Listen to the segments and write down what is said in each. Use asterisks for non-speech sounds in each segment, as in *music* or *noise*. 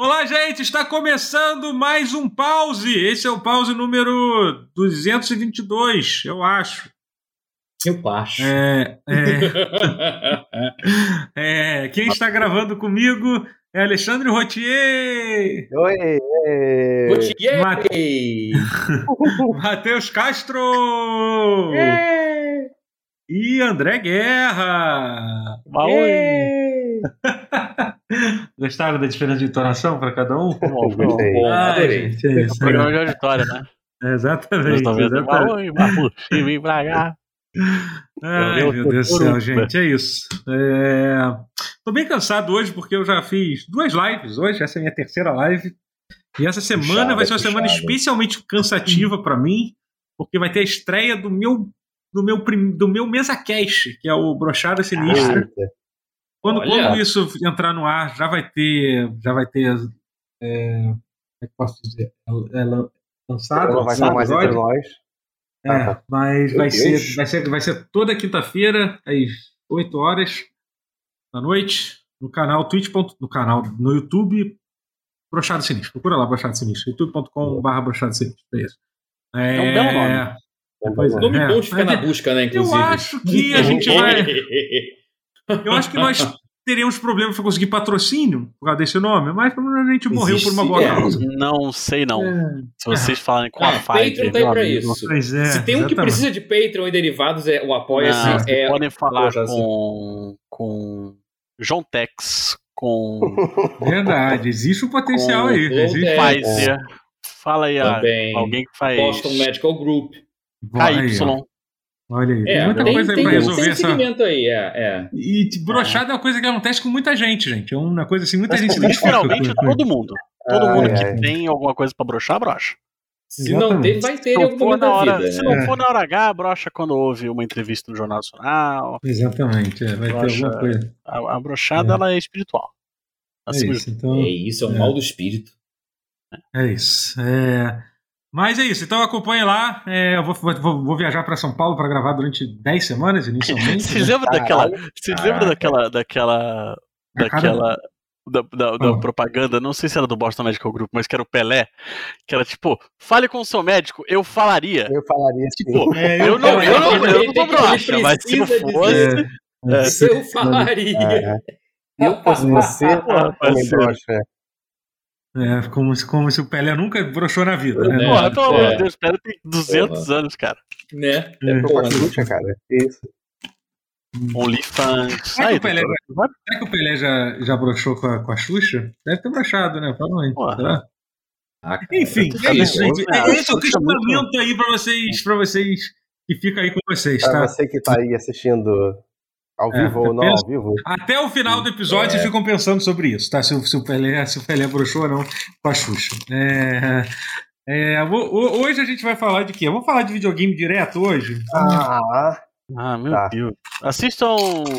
Olá, gente! Está começando mais um pause. Esse é o pause número 222, eu acho. Eu acho. É, *laughs* é, é, quem está gravando comigo é Alexandre Rotier. Oi! Rotier! Mate... *laughs* Matheus Castro! E André Guerra! Oi! *laughs* Gostaram da diferença de entonação para cada um? Gostei. Ah, adorei. gente, é isso, Programa de auditória, né? é, exatamente. Nós vendo exatamente. Oi, Marluxi, vem pra cá. Ai, Eu- meu eu- Deus do céu, gente, é isso. É... Tô bem cansado hoje porque eu já fiz duas lives hoje, essa é a minha terceira live. E essa semana Puxada, vai ser uma semana puxada. especialmente cansativa pra mim, porque vai ter a estreia do meu do meu prim... do meu mesa cash, que é o Brochada Sinistra. Eita. Quando, Olha. quando isso entrar no ar, já vai ter já vai ter é... como é que eu posso dizer? É, é lan- lançado, Não vai estar mais entre nós. É, Ah, mas vai ser, vai, ser, vai ser toda quinta-feira, às 8 horas da noite, no canal Twitch. No canal, no YouTube, Brochado Sinistro. Procura lá, Brochado Sinistro. youtube.com.br Brochado Sinistro. É isso. É, É um belo nome. Pois é. Nome bom de ficar É, na busca, né, inclusive. Eu acho que a gente *laughs* vai. Eu acho que nós teríamos problemas para conseguir patrocínio por causa desse nome, mas provavelmente a gente morreu por uma boa é. causa. Não sei não. É, Se vocês falarem com Ah, a Fiverr, Patreon tá aí pra amigo, isso. pois é, Se tem um que precisa de Patreon e derivados, é o Não, Apoia-se. é... podem falar Poxa, assim. com, com João Tex, com *laughs* Verdade, existe um potencial Com aí. Existe. é- Pfizer. Fala aí a- Também. alguém que faz Boston Medical Group. Aí, KY. Olha aí, tem É, muita tem, coisa aí tem, pra tem, resolver essa. segmento aí, é. é. E tipo, brochada é uma coisa que acontece com muita gente, gente. É uma coisa assim, muita gente se identifica Literalmente todo mundo. Todo Ai, mundo que ai. tem alguma coisa pra brochar, brocha. Se não Exatamente. ter, vai ter em não, algum for momento da hora, vida. se não for na hora H, brocha quando houve uma entrevista no Jornal Nacional. Exatamente, é, vai ter alguma coisa. A, a brochada, É. ela é espiritual. É Acima de isso, então. É isso, é um É. mal do espírito. É isso. É... Mas é isso, então acompanhe lá. É, eu vou, vou, vou viajar para São Paulo para gravar durante 10 semanas, inicialmente. *laughs* Vocês né? lembram daquela. Vocês caraca. lembram daquela. daquela. Daquela. Da, da- da propaganda, não sei se era do Boston Medical Group, mas que era o Pelé, que era tipo, fale com o seu médico, eu falaria. Eu falaria. Tipo, É, eu não, eu não, eu não Ele tô broxa, mas se eu fosse. dizer. É. Eu *laughs* falaria. É. Eu fosse você, parceiro. brocha. É, como, se, como se o Pelé nunca broxou na vida, né? É. Porra, pelo amor É. de Deus, o Pelé tem 200 anos, cara. Né? É. É, Tô com a Xuxa, cara. Isso. OnlyFans. Será que Aí, Pelé, será que o Pelé já, já broxou com a, com a Xuxa? Deve ter broxado, né? Provavelmente. Porra. Será? Ah, Enfim, é isso, gente. É, esse é o é questionamento aí pra vocês, pra vocês que fica aí com vocês, Pra tá? você que tá aí assistindo ao É, vivo ou não pensa- ao vivo. Até o final do episódio É. vocês ficam pensando sobre isso, tá? Se, o- se o Pelé, se o Pelé broxou ou não com a Xuxa. É, é, ho- ho- hoje a gente vai falar de quê? Vamos falar de videogame direto hoje? Ah, Ah, meu Tá. Deus. Assistam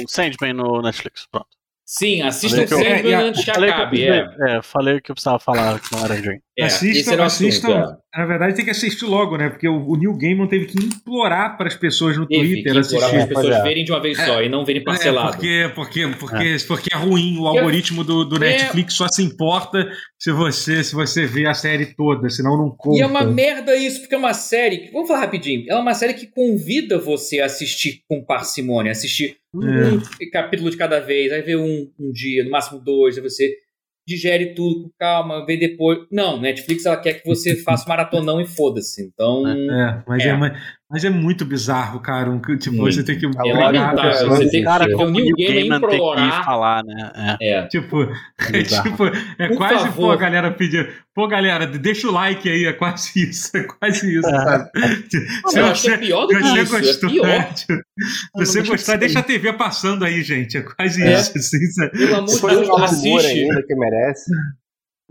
Sandman no Netflix. Pronto. Sim, assistam Falei que eu- sempre É, a- antes que Falei que, eu acabe. É, é, falei que eu precisava falar não era de é, assistam, o assistam. assunto, é. Na verdade, tem que assistir logo, né? Porque o, o Neil Gaiman teve que implorar para as pessoas no Teve que Twitter implorar para as pessoas verem de uma vez só e não verem É, parcelado. porque, porque, porque, porque é ruim, o algoritmo do, do É. Netflix só se importa se você, se você vê a série toda, senão não conta. E é uma merda isso, porque é uma série. Vamos falar rapidinho. É uma série que convida você a assistir com parcimônia, assistir um, É. um capítulo de cada vez, aí ver um, um dia, no máximo dois, aí você digere tudo com calma, vê depois. Não, Netflix ela quer que você *laughs* faça maratonão e foda-se. Então. É, mas é. É. mas, é muito bizarro, cara. um- tipo, Muito. você tem que É obrigar a lamentável, pessoa. você tem- Cara, como o Gaiman tem que falar, né? É. É. Tipo, é, *laughs* Bizarro. tipo, é Por quase, favor. pô, a galera pedir, pô, galera, deixa o like aí, é quase isso, é quase isso, sabe? Não, Se eu acho que é você, pior do que você isso. É gostou, pior. né? Se você gostar, deixa a TV passando aí, gente, é quase É. isso, assim? Pelo amor de Deus, assiste. ainda que merece.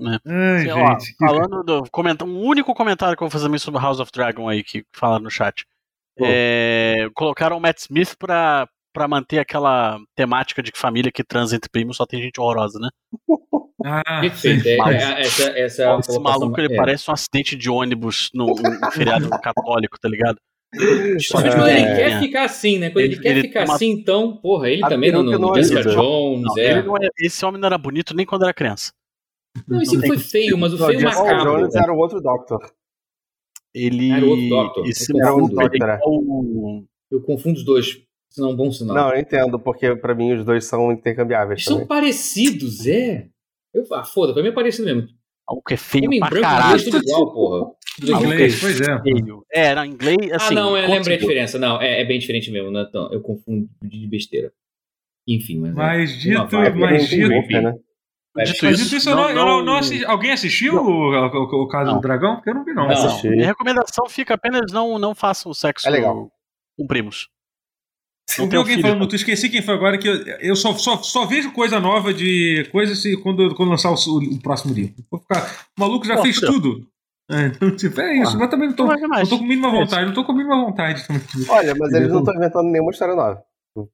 Ai, Assim, ó, gente. que- falando do comenta um único comentário que eu vou fazer também sobre House of Dragon aí que falaram no chat. Pô. É, colocaram o Matt Smith pra, pra manter aquela temática de que família que transa entre primos só tem gente horrorosa, né? Ah, *laughs* Perfeito. É, Mas- é, essa, essa é a Esse colocação- maluco ele é. parece um acidente de ônibus num, num *laughs* feriado católico, tá ligado? Principalmente quando ele É. quer ficar assim, né? Quando ele, Ele- quer ele ficar uma- assim, então, porra, ele A também no, peruca no não Jessica ajuda. Jones, Não, é. ele não é- esse homem não era bonito nem quando era criança. Não, esse foi feio, mas o Não, feio Jason macabro. Jones era o outro Doctor. Ele. Era o outro Doctor. Esse Era o Doctor, é é. o- Eu confundo os dois. Isso não é um bom sinal. Não, eu entendo, porque pra mim os dois são intercambiáveis Eles são também. parecidos, é. Eu, ah, foda, pra mim é parecido mesmo. maluco que é feio Homem pra branco caralho. inglês tudo igual, porra. Em inglês, pois é. Feio. É, não, em inglês, assim. ah, não, eu lembrei a diferença. Não, é, é bem diferente mesmo. Não é tão- eu confundo de besteira. Enfim, mas. Mas é dito, mas dito, né? Dito mas isso, isso, não, eu não, não assisti- alguém assistiu Não. o, o, o caso Não. do dragão? Porque eu não vi, não. Não. Minha recomendação fica apenas não, não façam sexo É legal. com primos. Eu vi tem alguém filho, falando, não. tu esqueci quem foi agora, que eu, eu só, só, só vejo coisa nova de coisa se, quando, quando lançar o, o próximo livro. Vou ficar. O maluco já Pô, fez tudo. É, então, tipo, é isso. Ah, mas eu também não tô, não não tô com a mínima É vontade. Não tô com a mínima vontade. também. Olha, mas eles não estão inventando nenhuma história nova.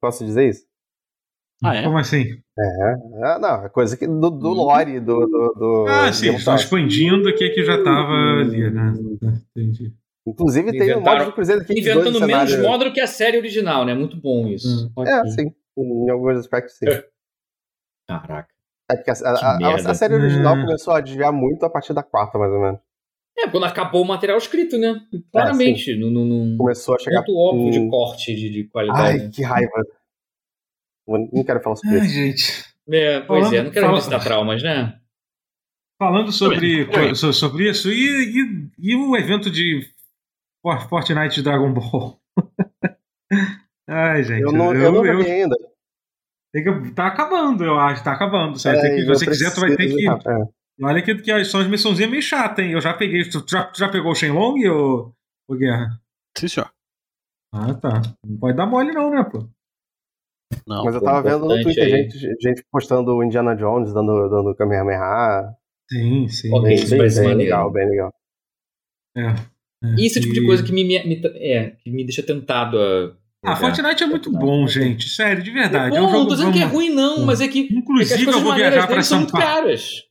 Posso dizer isso? Ah, é? Como assim? É, é, não, é coisa que do, do Hum. lore, do. do, do Ah, sim, Game estão expandindo o que, que já tava ali, né? Entendi. Inclusive tem o Inventaram- modo de Cruzeiro aqui. Inventando dois menos cenários. modo do que a série original, né? Muito bom isso. Hum. É, sim. Em alguns aspectos, sim. Caraca. É porque a, a- a- Que a- série original Hum. começou a desviar muito a partir da quarta, mais ou menos. É, quando acabou o material escrito, né? Claramente, num, num, num Começou a chegar. ponto óbvio de hum. corte de, de qualidade. Ai, que raiva. Eu Não quero falar sobre Ai, isso. gente. É, pois Falando- é, não quero fala- visitar traumas, né? Falando sobre, sobre isso, e, e, e o evento de For- Fortnite Dragon Ball? *laughs* Ai, gente. Eu não, eu, não joguei ainda. tem que- tá acabando, eu acho. Tá acabando. Ter É, que, eu você quiser, tu vai ter que. é. Olha que, que são as missãozinhas meio chatas, hein? Eu já peguei. Tu já, tu já pegou o Shenlong ou, ou Guerra? Sim, senhor. Ah, tá. Não pode dar mole, não, né, pô? Não. Mas eu tava vendo no Twitter gente, gente postando o Indiana Jones, dando, dando Kamehameha. Sim, sim. Ok. Bem, isso bem, bem legal, bem legal. É, é. Isso é o tipo de E- coisa que me, me- me- é, que me deixa tentado a. Ah, Fortnite é muito bom, gente. Sério, de verdade. É é um bom, não tô dizendo que é ruim, não, mas é que, é que as Inclusive, eu vou viajar para são Paulo. caras.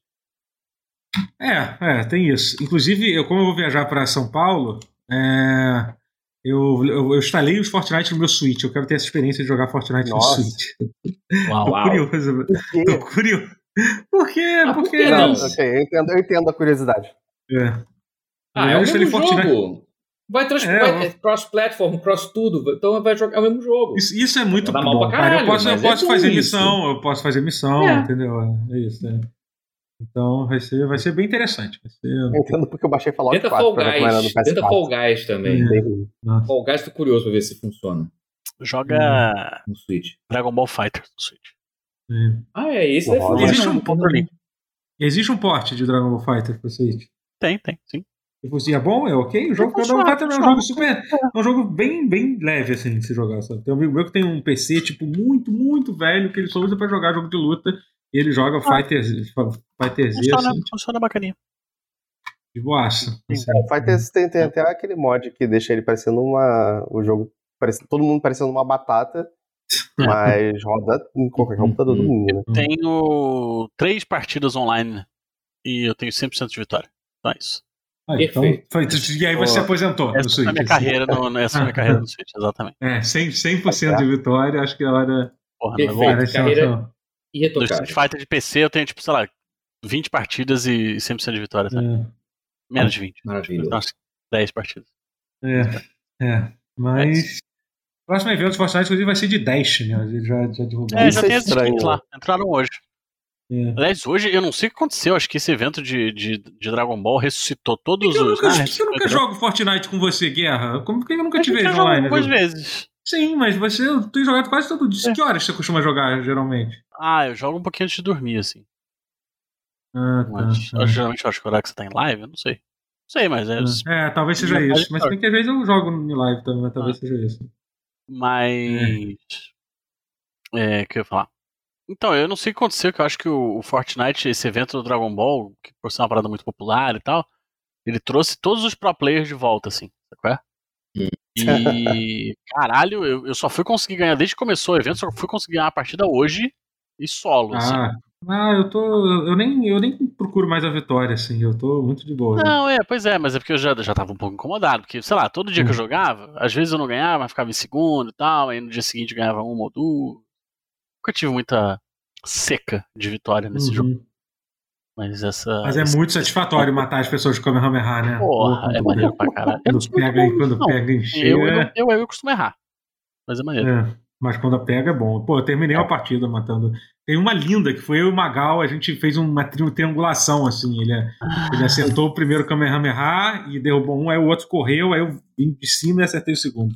É, é, tem isso. Inclusive, eu, como eu vou viajar para São Paulo, é, eu, eu, eu instalei os Fortnite no meu Switch. Eu quero ter essa experiência de jogar Fortnite Nossa. no Switch. Uau. *laughs* Tô Uau. curioso. Tô curioso. Por quê? Ah, por Porque que Não, não? ok, eu entendo, eu entendo a curiosidade. É. Ah, é Eu o mesmo Fortnite. jogo. Vai, trans... É, vai cross-platform, cross tudo. Então vai jogar é o mesmo jogo. Isso, isso é muito bom, mal pra cara. Eu caralho, posso, eu é posso fazer isso. missão, eu posso fazer missão, É. entendeu? É isso, é. Então vai ser, vai ser bem interessante. Vai ser. Eu entendo porque eu baixei Fallout Tenta 4 Fall Guys. PS4. Tenta Fall Guys também. É. Fall Guys tô curioso pra ver se funciona Joga no Switch. Dragon Ball Fighter no Switch. É. Ah, é isso. Não É. Existe um- controlinho. Existe um porte de Dragon Ball Fighter pro Switch. Tem, tem, sim. E você é bom? É ok? O jogo Ball Fighter é um jogo super. É um jogo bem, bem leve, assim, de se jogar. Sabe? Tem um amigo meu que tem um PC, tipo, muito, muito velho, que ele só usa pra jogar jogo de luta. E ele joga Fighter, Fighter Z, Funciona, assim, funciona bacaninha. de boaça. Assim. É, o Fighters tem, tem até aquele mod que deixa ele parecendo uma. O jogo. Parece, todo mundo parecendo uma batata, *laughs* mas roda em qualquer computador do mundo, né? Tenho três partidas online e eu tenho 100% de vitória. Então é isso. Ah, então, Perfeito. foi- e aí você se aposentou no Essa é Switch. a minha assim. carreira no, *laughs* essa é a minha carreira no Switch, exatamente. É, 100%, 100% de vitória, acho que é hora. Porra, Perfeito. não é bom. Parece carreira- No. Street Fighter de PC eu tenho, tipo, sei lá, 20 partidas e 100% de vitória. Tá? É, Menos de 20. Maravilhoso. Então, umas 10 partidas. é, é. Mas. O próximo evento do Fortnite, inclusive, vai ser de Dash, né? Ele já, já divulgou. É, já é tem as estranho, skins lá. Entraram hoje. É. Aliás, hoje eu não sei o que aconteceu. Acho que esse evento de, de, de Dragon Ball ressuscitou todos que eu os. nunca, Ah, por que eu nunca jogo Fortnite com você, Guerra? Como por que eu nunca A te vejo online? algumas jogo? vezes. Sim, mas você eu tenho jogado quase todo dia. É. Que horas você costuma jogar, geralmente? Ah, eu jogo um pouquinho antes de dormir, assim. Ah, Mas tá, eu, geralmente eu acho que o horário que você tá em live, eu não sei. Não sei, mas é. tá. É, talvez seja isso. Mas tem que às vezes eu jogo em live também, mas talvez Ah. seja isso. Mas. É, o que eu ia falar? Então, eu não sei o que aconteceu, que eu acho que o, o Fortnite, esse evento do Dragon Ball, que por ser uma parada muito popular e tal, ele trouxe todos os pro players de volta, assim, sabe qual é? Hum. E, *laughs* caralho, eu, eu só fui conseguir ganhar, desde que começou o evento, só fui conseguir ganhar a partida hoje e solo, assim. Ah, ah, eu tô. Eu nem, eu nem procuro mais a vitória, assim. Eu tô muito de boa. né? Não, é, pois é, mas é porque eu já, já tava um pouco incomodado, porque, sei lá, todo dia que eu Hum. jogava, às vezes eu não ganhava, mas ficava em segundo e tal, aí no dia seguinte eu ganhava uma ou duas. Nunca tive muita seca de vitória nesse Uhum. jogo. Mas essa. Mas é muito satisfatório matar as pessoas de Kamehameha, né? Porra, é maneiro pra caralho. Quando não pega, bom quando não. pega em Eu, cheio, eu, é- eu, eu costumo errar. Mas é maneiro. É, mas quando pega é bom. Pô, eu terminei uma partida matando. Tem uma linda que foi eu e o Magal, a gente fez uma tri- triangulação assim. Ele, ele acertou o primeiro Kamehameha e derrubou um, aí o outro correu, aí eu vim de cima e acertei o segundo.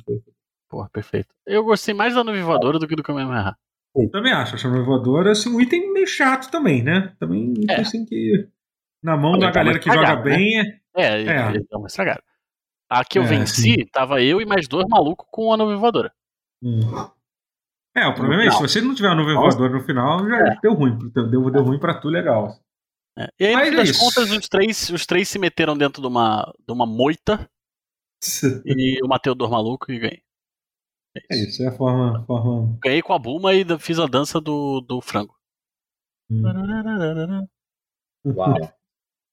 Porra, perfeito. Eu gostei mais da nuvem voadora do que do Kamehameha. Eu também acho, a chama voadora, assim, um item meio chato também, né? Também um É. assim que. Na mão da dá galera que joga né? bem é. É, É. dá uma estragada. A que eu É, venci, tava eu e mais dois malucos com a nuvem voadora. Hum. É, o problema é isso. Se você não tiver a nuvem Nossa. voadora no final, já É. deu ruim. Deu, deu ruim pra tu, legal. É. E aí, no Mas fim é das isso. contas, os três, os três se meteram dentro de uma, de uma moita *laughs* e eu matei o dois maluco e ganhei. É É isso. isso, é a forma. forma... Ganhei com a Buma e fiz a dança do, do frango. hum. Uau.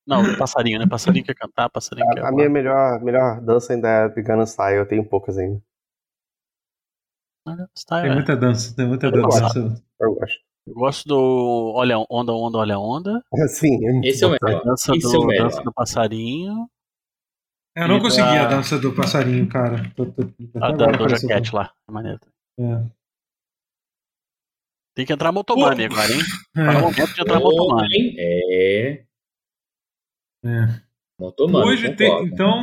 Não, do passarinho, né? Passarinho quer cantar, passarinho quer. A, a minha melhor, melhor dança ainda é de Gunna Style, eu tenho poucas ainda. Style, Tem é. muita dança, tem muita Eu dança. gosto. Eu gosto. Eu gosto do Olha Onda, Onda, Olha Onda. *laughs* Sim, é muito Esse é o melhor. Dança Esse do, é o melhor. dança do passarinho. Eu não E consegui da- a dança do passarinho, cara. Tô, tô, tô- A até da agora Doja apareceu. Cat lá. É maneiro. É. Tem que entrar Motomami agora, hein? Tá *laughs* É. momento de entrar Motomami. Homem, É. É. Motomami. Hoje tem. Então.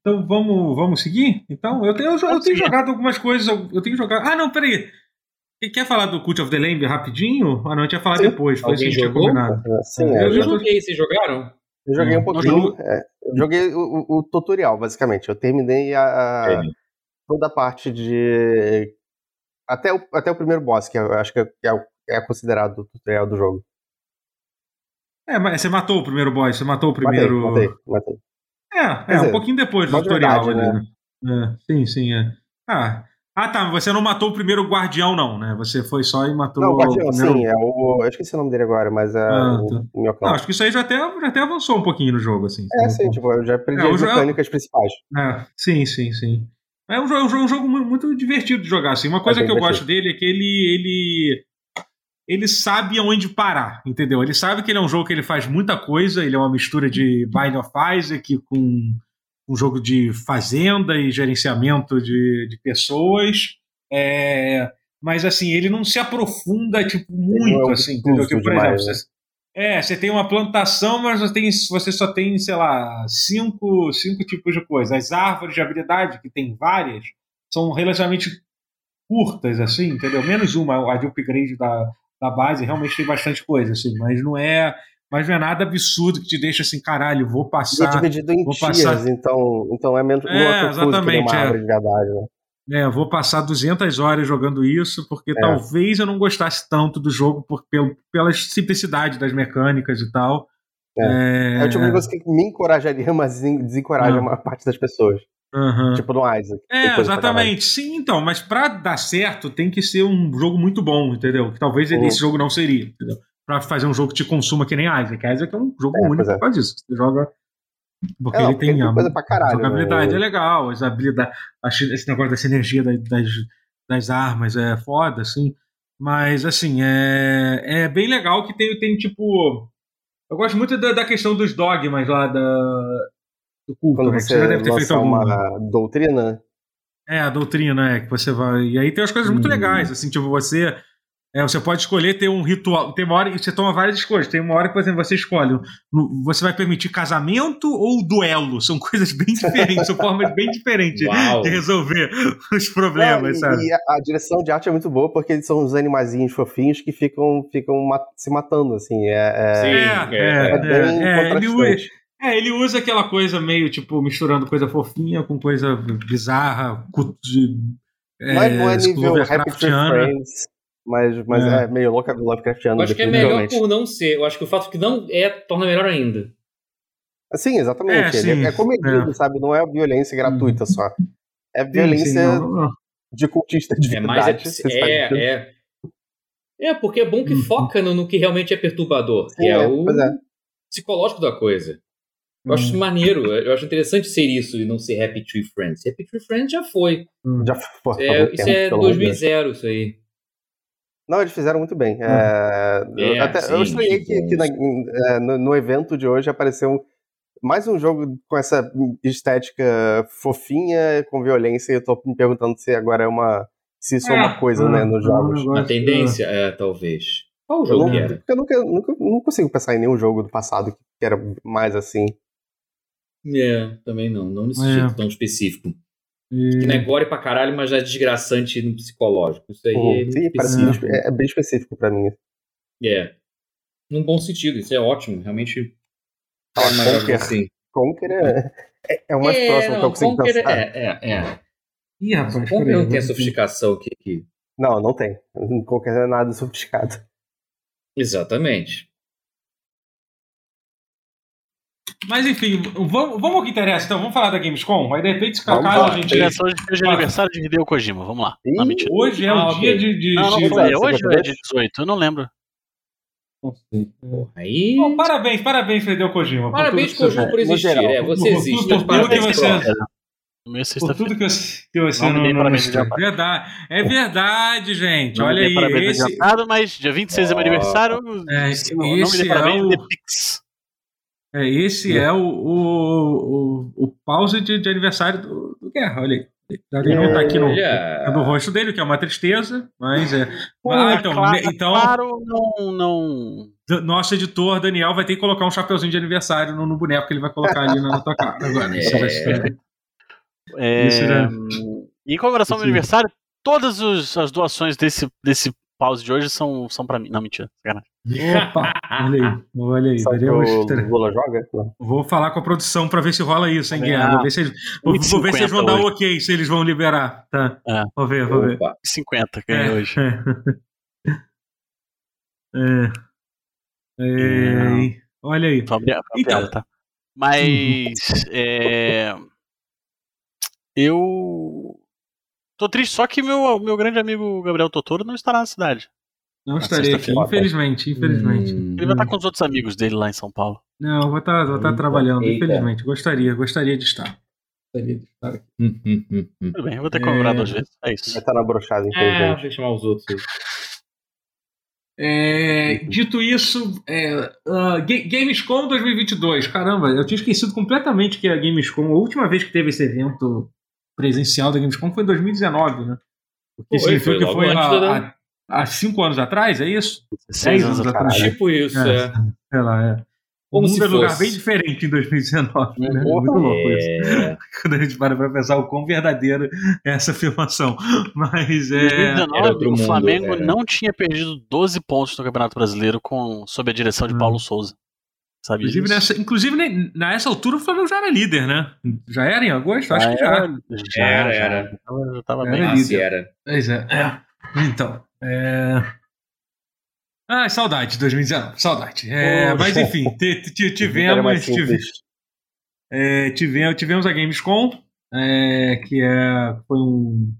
Então vamos, vamos seguir? Então, eu tenho, eu, Vamos tenho jogado algumas coisas. Eu, eu tenho jogado. Ah, não, peraí. Quer falar do Cult of the Lamb rapidinho? Ah, não, a gente ia falar Sim. depois. Foi isso que a Alguém gente tinha jogou? combinado. Sim, Eu é, Eu eu, já- joguei, vocês jogaram? eu joguei um pouquinho. é, eu joguei o, o- tutorial, basicamente. Eu terminei a, a- toda a parte de. Até o, até o primeiro boss, que eu acho que é, é é considerado o tutorial do jogo. É, mas você matou o primeiro boss, você matou o primeiro. Matei, matei, matei. É, é um dizer, pouquinho depois do tutorial verdade, ali, né? É, sim, sim, é. Ah, ah, tá, você não matou o primeiro guardião, não, né? Você foi só e matou Não, o Guardião, o primeiro... sim, é o. Eu esqueci o nome dele agora, mas é Ah, o, tá. o meu Não, acho que isso aí já até, já até avançou um pouquinho no jogo, assim. É, sim, tipo, eu já aprendi É, as mecânicas principais. É, sim, sim, sim. É um jogo, um jogo, um jogo mu- muito divertido de jogar, assim. Uma coisa bem que eu gosto dele é que ele, ele ele sabe aonde parar, entendeu? Ele sabe que ele é um jogo que ele faz muita coisa, ele é uma mistura de Bind of Isaac com um jogo de fazenda e gerenciamento de, de pessoas. É, mas assim, ele não se aprofunda tipo muito não é assim, entendeu? Que, por demais, exemplo, né? você, é, você tem uma plantação, mas você, tem, você só tem, sei lá, cinco, cinco tipos de coisa. As árvores de habilidade, que tem várias, são relativamente curtas, assim, entendeu? Menos uma, a de upgrade da, da base, realmente tem bastante coisa, assim, mas não é. Mas não é nada absurdo que te deixa assim, caralho, vou E é passar. dividido em vou tiers, passar- então, então é menos É, é que exatamente, uma é. de verdade, né? É, vou passar 200 horas jogando isso, porque É. talvez eu não gostasse tanto do jogo por, pelo, pela simplicidade das mecânicas e tal. É. É o tipo de coisa que me encorajaria, mas en- desencoraja Ah. a maior parte das pessoas. Aham. Tipo no Isaac. É, exatamente. Sim, então, mas pra dar certo tem que ser um jogo muito bom, entendeu? Que talvez Uhum. esse jogo não seria, entendeu? Pra fazer um jogo que te consuma que nem Isaac. Isaac é um jogo É, único é. por causa disso. Você joga. Porque É, ele tem tem a coisa pra caralho, jogabilidade né? é legal, as habilidades, esse negócio da sinergia da- das, das armas é foda, assim. Mas, assim, é, é bem legal que tem, tem tipo. Eu gosto muito da, da questão dos dogmas lá da, do culto, Quando né? Você você já deve ter feito alguma. uma doutrina, É, a doutrina, é, que você vai. E aí tem umas coisas muito Hum. legais, assim, tipo, você. É, você pode escolher ter um ritual. Tem uma hora e você toma várias escolhas. Tem uma hora que, por exemplo, você escolhe. Você vai permitir casamento ou duelo? São *laughs* coisas bem diferentes, são formas bem diferentes Uau. de resolver os problemas, e, sabe? e a, a direção de arte é muito boa porque eles são uns animaizinhos fofinhos que ficam, ficam ma- se matando, assim. É, é, Sim, É, é, é, é bem é, contrastante. é, ele usa aquela coisa meio, tipo, misturando coisa fofinha com coisa bizarra, de. É, não é nível Happy. Friends, mas, mas É. é. meio Love- Lovecraftiano. Eu acho que é melhor por não ser. Eu acho que o fato que não é torna melhor ainda. Sim, exatamente. É, Ele é- sim, é, comedido, é. sabe? Não é violência gratuita só. É Sim, violência sim, não, não. de cultista de É mais. verdade. É, é. É, porque é bom que Uhum. foca no, no que realmente é perturbador, que Sim, é, é, o é. psicológico da coisa. Eu acho Hum. isso maneiro, eu acho interessante ser isso e não ser Happy Tree Friends. Happy Tree Friends já foi. Hum. Já foi. há É, isso tempo, é pelo amor de Deus. 2000 isso aí. Não, eles fizeram muito bem. É, É, eu, até, sim, eu estranhei que, que na- é, no, no evento de hoje apareceu mais um jogo com essa estética fofinha, com violência, e eu tô me perguntando se agora é uma. Se isso é, uma coisa, né, nos jogos. Na tendência, é, talvez. Qual o Eu, jogo não, que era? porque eu nunca, nunca, não consigo pensar em nenhum jogo do passado que era mais assim. É, também não. Não nesse É. jeito tão específico. Que não é gore pra caralho, mas já é desgraçante no psicológico. Isso aí é Uhum. muito Sim, específico. bem- é, é bem específico pra mim. É. Num bom sentido, isso é ótimo. Realmente. Fala, é mais Conker. assim. Conker é, é, é o mais É, próximo que eu não, consigo Conker pensar. é, é, é. Ih, rapaz, Conker peraí, não tem a sofisticação que, que- Não, não tem. Conker não é nada sofisticado. Exatamente. Mas enfim, vamos, vamos ao que interessa, então. Vamos falar da Gamescom? Aí de repente, se calhar, a gente. De fez de Fala. aniversário de Hideo Kojima, vamos lá. Não. Hoje é Ah, o ok. dia de. de, Não, não, de- foi, de- hoje de- é dia 18, eu não lembro. Não sei. Aí. Bom, parabéns, parabéns, Fredeu Kojima. Parabéns, Kojima, por no existir. geral. É, você Por- por- existe. por tudo que você- Por sexta-feira. tudo que você, que você Não me não, dei não. Verdade. É verdade, gente. Não Olha aí. parabéns Esse, adiantado, mas dia 26 é meu aniversário. É, se não, não me esse dei parabéns, é o- dê Pix. É, esse é o, o, o, o pause de, de aniversário do, do Guerra. Olha aí. Ele não tá aqui no, Olha. no rosto dele, que é uma tristeza, mas é. Pô, Ah, é então, claro, né, então claro, não, não. nosso editor Daniel vai ter que colocar um chapeuzinho de aniversário no, no boneco que ele vai colocar ali na, na tua cara. Agora, É. isso vai ser- É, Isso já- Em comemoração do Isso. meu aniversário, todas os- as doações desse, desse pause de hoje são, são pra mim. Não, mentira. sacanagem. Opa, olha aí, olha aí. Teremos- o Lula joga? Vou falar com a produção pra ver se rola isso, hein, Guerra. Vou ver se eles, vou, vou ver se eles vão dar o ok, se eles vão liberar. Tá. É. Vou ver, vou ver. Opa. 50 ganhei hoje. É. *laughs* É. É. Olha aí. Só abrir Então. piada, tá? Mas. é, eu. Tô triste, só que meu, meu grande amigo Gabriel Totoro não estará na cidade. Não Na estarei aqui, infelizmente, infelizmente. Hum. Ele vai estar com os outros amigos dele lá em São Paulo. Não, vou estar vou estar Eita, trabalhando, eita. infelizmente. Gostaria, gostaria de estar. Gostaria de estar aqui. Hum, hum, hum. Tudo bem, eu vou ter que É. comemorar duas vezes. É Vai isso. estar na brochada, É, infelizmente. deixa eu chamar os outros. aí. É, dito isso, é, Ga- Gamescom 2022. Caramba, eu tinha esquecido completamente que a Gamescom, a última vez que teve esse evento presencial da Gamescom foi em 2019, né? O que Foi, significa foi que foi há, da- há- cinco anos atrás, é isso? 16 anos anos atrás. atrás. Tipo isso, É. é. Sei lá, é. O mundo é um lugar bem diferente em 2019, né? Porra. muito louco isso. É. *laughs* Quando a gente para pra pensar o quão verdadeira é essa afirmação. *laughs* Mas Em é. 2019, Era outro o mundo, Flamengo é. não tinha perdido 12 pontos no Campeonato Brasileiro com, sob a direção de Hum. Paulo Souza. Sabia Inclusive, disso? nessa, inclusive ne- nessa altura, o Flamengo já era líder, né? Já era em agosto? Acho que já. era. Já, Era, já. era. Já tava, já tava Era bem. líder. Era. Pois é. Então. É... Ah, saudade de 2019. Saudade. É, mas enfim, tivemos, tive- simples. é, tivemos, tivemos a Gamescom, é, que é, foi um.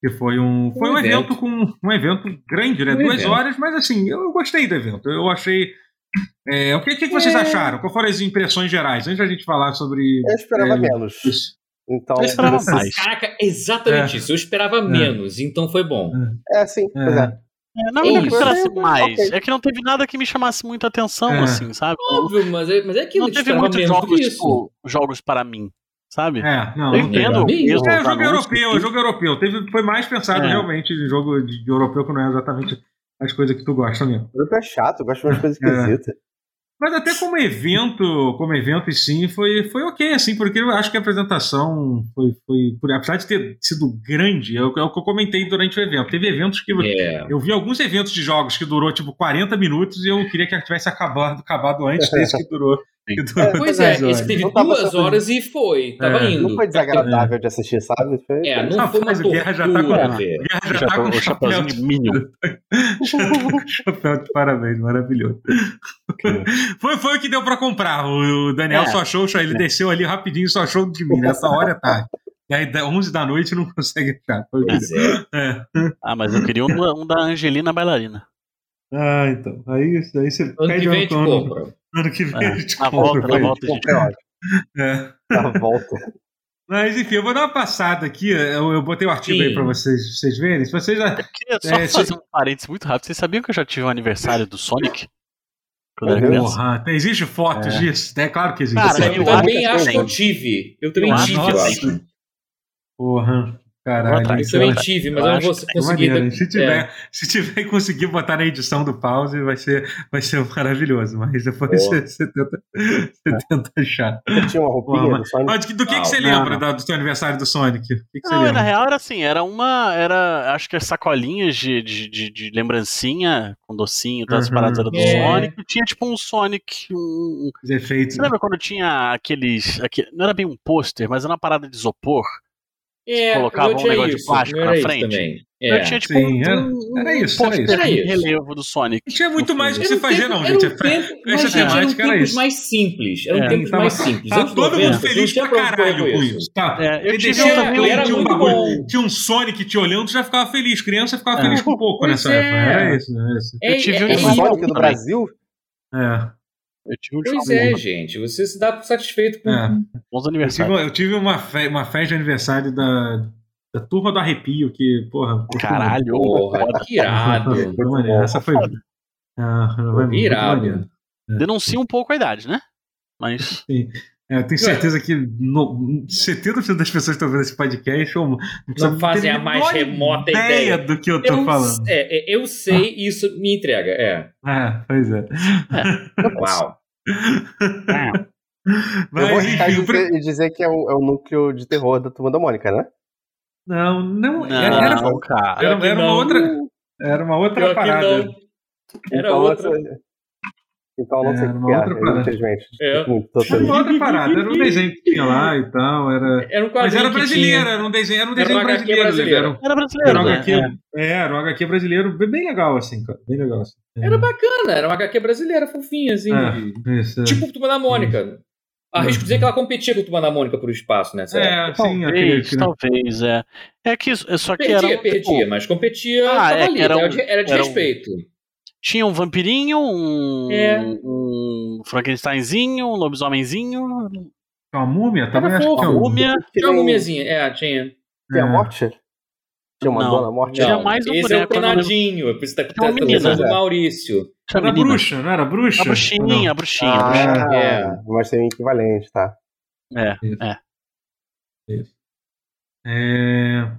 Que foi um, foi Um um, evento. evento. com um evento grande, né? Um Duas evento. horas, mas assim, eu gostei do evento. Eu achei. É, o que, que vocês É. acharam? Quais foram as impressões gerais? Antes da gente falar sobre. Eu esperava É, menos. isso. Então, Eu esperava vocês- mais. Caraca, exatamente É. isso. Eu esperava menos, então foi bom. É, sim, pois é. É, não É é que eu isso. esperasse mais. Ok. É que não teve nada que me chamasse muita atenção, É. assim, sabe? Óbvio, mas é, mas é aquilo Não que teve muitos jogos, que tipo, jogos para mim, sabe? É, não. eu não entendo o Sim. peso É, jogo europeu, jogo europeu. Teve, foi mais pensado É. realmente em jogo de, de europeu, que não é exatamente as coisas que tu gosta mesmo. O grupo é chato, eu gosto de umas coisas *laughs* É. esquisitas. Mas até como evento, como evento, sim, foi, foi ok, assim, porque eu acho que a apresentação foi, foi por- apesar de ter sido grande, é o, é o que eu comentei durante o evento. Teve eventos que É. eu vi alguns eventos de jogos que durou tipo 40 minutos e eu queria que tivesse acabado, acabado antes desse que durou. Que *laughs* durou Pois é, horas. teve Não duas horas e foi. Tava É. indo. Não foi desagradável de assistir, sabe? Foi... É, não Rapaz, foi uma o Guerra já tá tortura, com-. Guerra já, Já tá com o chapeuzinho de Minion. *laughs* Chapéu de parabéns, maravilhoso. foi, foi o que deu pra comprar. O, Daniel É. só achou, ele desceu ali rapidinho e só achou de mim. Nessa hora é tarde. E aí, da- 11 da noite não consegue achar. É. É. Ah, mas eu queria um, um da Angelina bailarina. Ah, então. Aí, aí você Ano pede que vem ano, compra. Ano que vem É, a *laughs* gente na compra. volta, na volta a gente Comprei, ó, É. na volta. Mas enfim, eu vou dar uma passada aqui. Eu, eu botei o artigo Sim. aí pra vocês, vocês verem. Se vocês já. Eu queria só É, fazer um parênteses muito rápido. Vocês sabiam que eu já tive um aniversário do Sonic? Quando eu era criança? Porra, tem- existe fotos É. disso? É claro que existe. Cara, Eu, eu também acho que eu tive. Eu também Eu tive, acho eu acho. Porra, caralho. Eu isso também é- tive, mas eu eu não vou é conseguir. maneiro. Se tiver, É. se tiver e conseguir botar na edição do pause, vai ser, vai ser maravilhoso. Mas depois você, você tenta, você tenta achar. Você tinha uma roupinha Porra, do Sonic? Mas do que, do que, você não, lembra não. do seu aniversário do Sonic? Que, que Não, na real era assim, era uma. Era. Acho que as sacolinhas de, de, de, de lembrancinha com docinho, todas as Uhum. paradas eram do É. Sonic. E tinha tipo um Sonic. Um... Os efeitos. Você lembra quando tinha aqueles. aque- Não era bem um pôster, mas era uma parada de isopor. É, colocava eu um negócio de isso, plástico eu na era isso frente. também. Eu É. tinha tipo Sim, um, era- um, era isso, um era isso. Era de isso. relevo do Sonic. Não tinha muito mais o que Era você um fazer, tempo- não, era gente. um tempo- mas, gente, era tempos isso. mais simples. Eram É, tempos Tava- mais simples. Tá todo 90, mundo feliz pra caralho com isso. isso. Tá. É, eu tive um um, era um bagulho, bom. tinha um Sonic te olhando, tu já ficava feliz. Criança ficava É. feliz com pouco Pois nessa é. época. Era isso, era isso. É, Eu tive é, um é. Sonic do. Brasil? É. Eu tive um Pois é, gente. Você se dá satisfeito com. É. bons Eu tive, aniversários. eu tive uma, fe- uma festa de aniversário da, da turma do arrepio, que, porra. Caralho, Porra, que *laughs* irado. Foi maneiro. Essa foi. Ah, foi Irado. maneiro. Denuncia um pouco a idade, né? Mas. É, eu tenho certeza que no, 70% das pessoas que estão vendo esse podcast ou, Não fazem a mais remota ideia. do que eu tô Eu, falando. é, é, eu sei e isso me entrega. É. É, pois é. *laughs* Uau. É. *laughs* eu vou Mas arriscar enfim, e dizer- dizer que é o, é o núcleo de terror da Turma da Mônica, né? Não, não, Não, era, era, cara. era, era uma outra, era uma outra parada. Era então, outra. essa- Então não É, sei o que é, outra parada. infelizmente. É. Muito, Era uma outra parada, era um desenho que tinha lá e tal, era... Era um Mas era brasileiro, era um desenho, era um Era desenho um HQ brasileiro, brasileiro. Era um, Era era brasileiro, um né? HQ, É. é, era um HQ brasileiro bem, legal, assim, cara, bem legal. Assim. Era bacana, era uma HQ brasileira, fofinha, assim. É, isso, é. Tipo Turma da Mônica. Arrisco dizer que ela competia com o Turma da Mônica pro espaço época. É, sim, aquele... Talvez, talvez, é. É que isso- é só que Perdia, era. um, perdia, tipo, mas competia, Ah, é, ali, era era, um- de, era de era um- respeito. Tinha um vampirinho, um, É. um Frankensteinzinho, um lobisomemzinho, Uma múmia também, Era acho que é uma um... múmia. Tinha uma mumiazinha, é, tinha. Tinha É. morte? Tinha uma Não. dona morte? Tinha Não, mais um esse é o boneco, eu não lembro. penadinho, é por isso que tá, Tinha uma tá, tá do Maurício. Era a menina. bruxa, não era bruxa? A bruxinha, a bruxinha. a bruxinha. Ah, É. mas tem um equivalente, tá. É, Isso. é. É,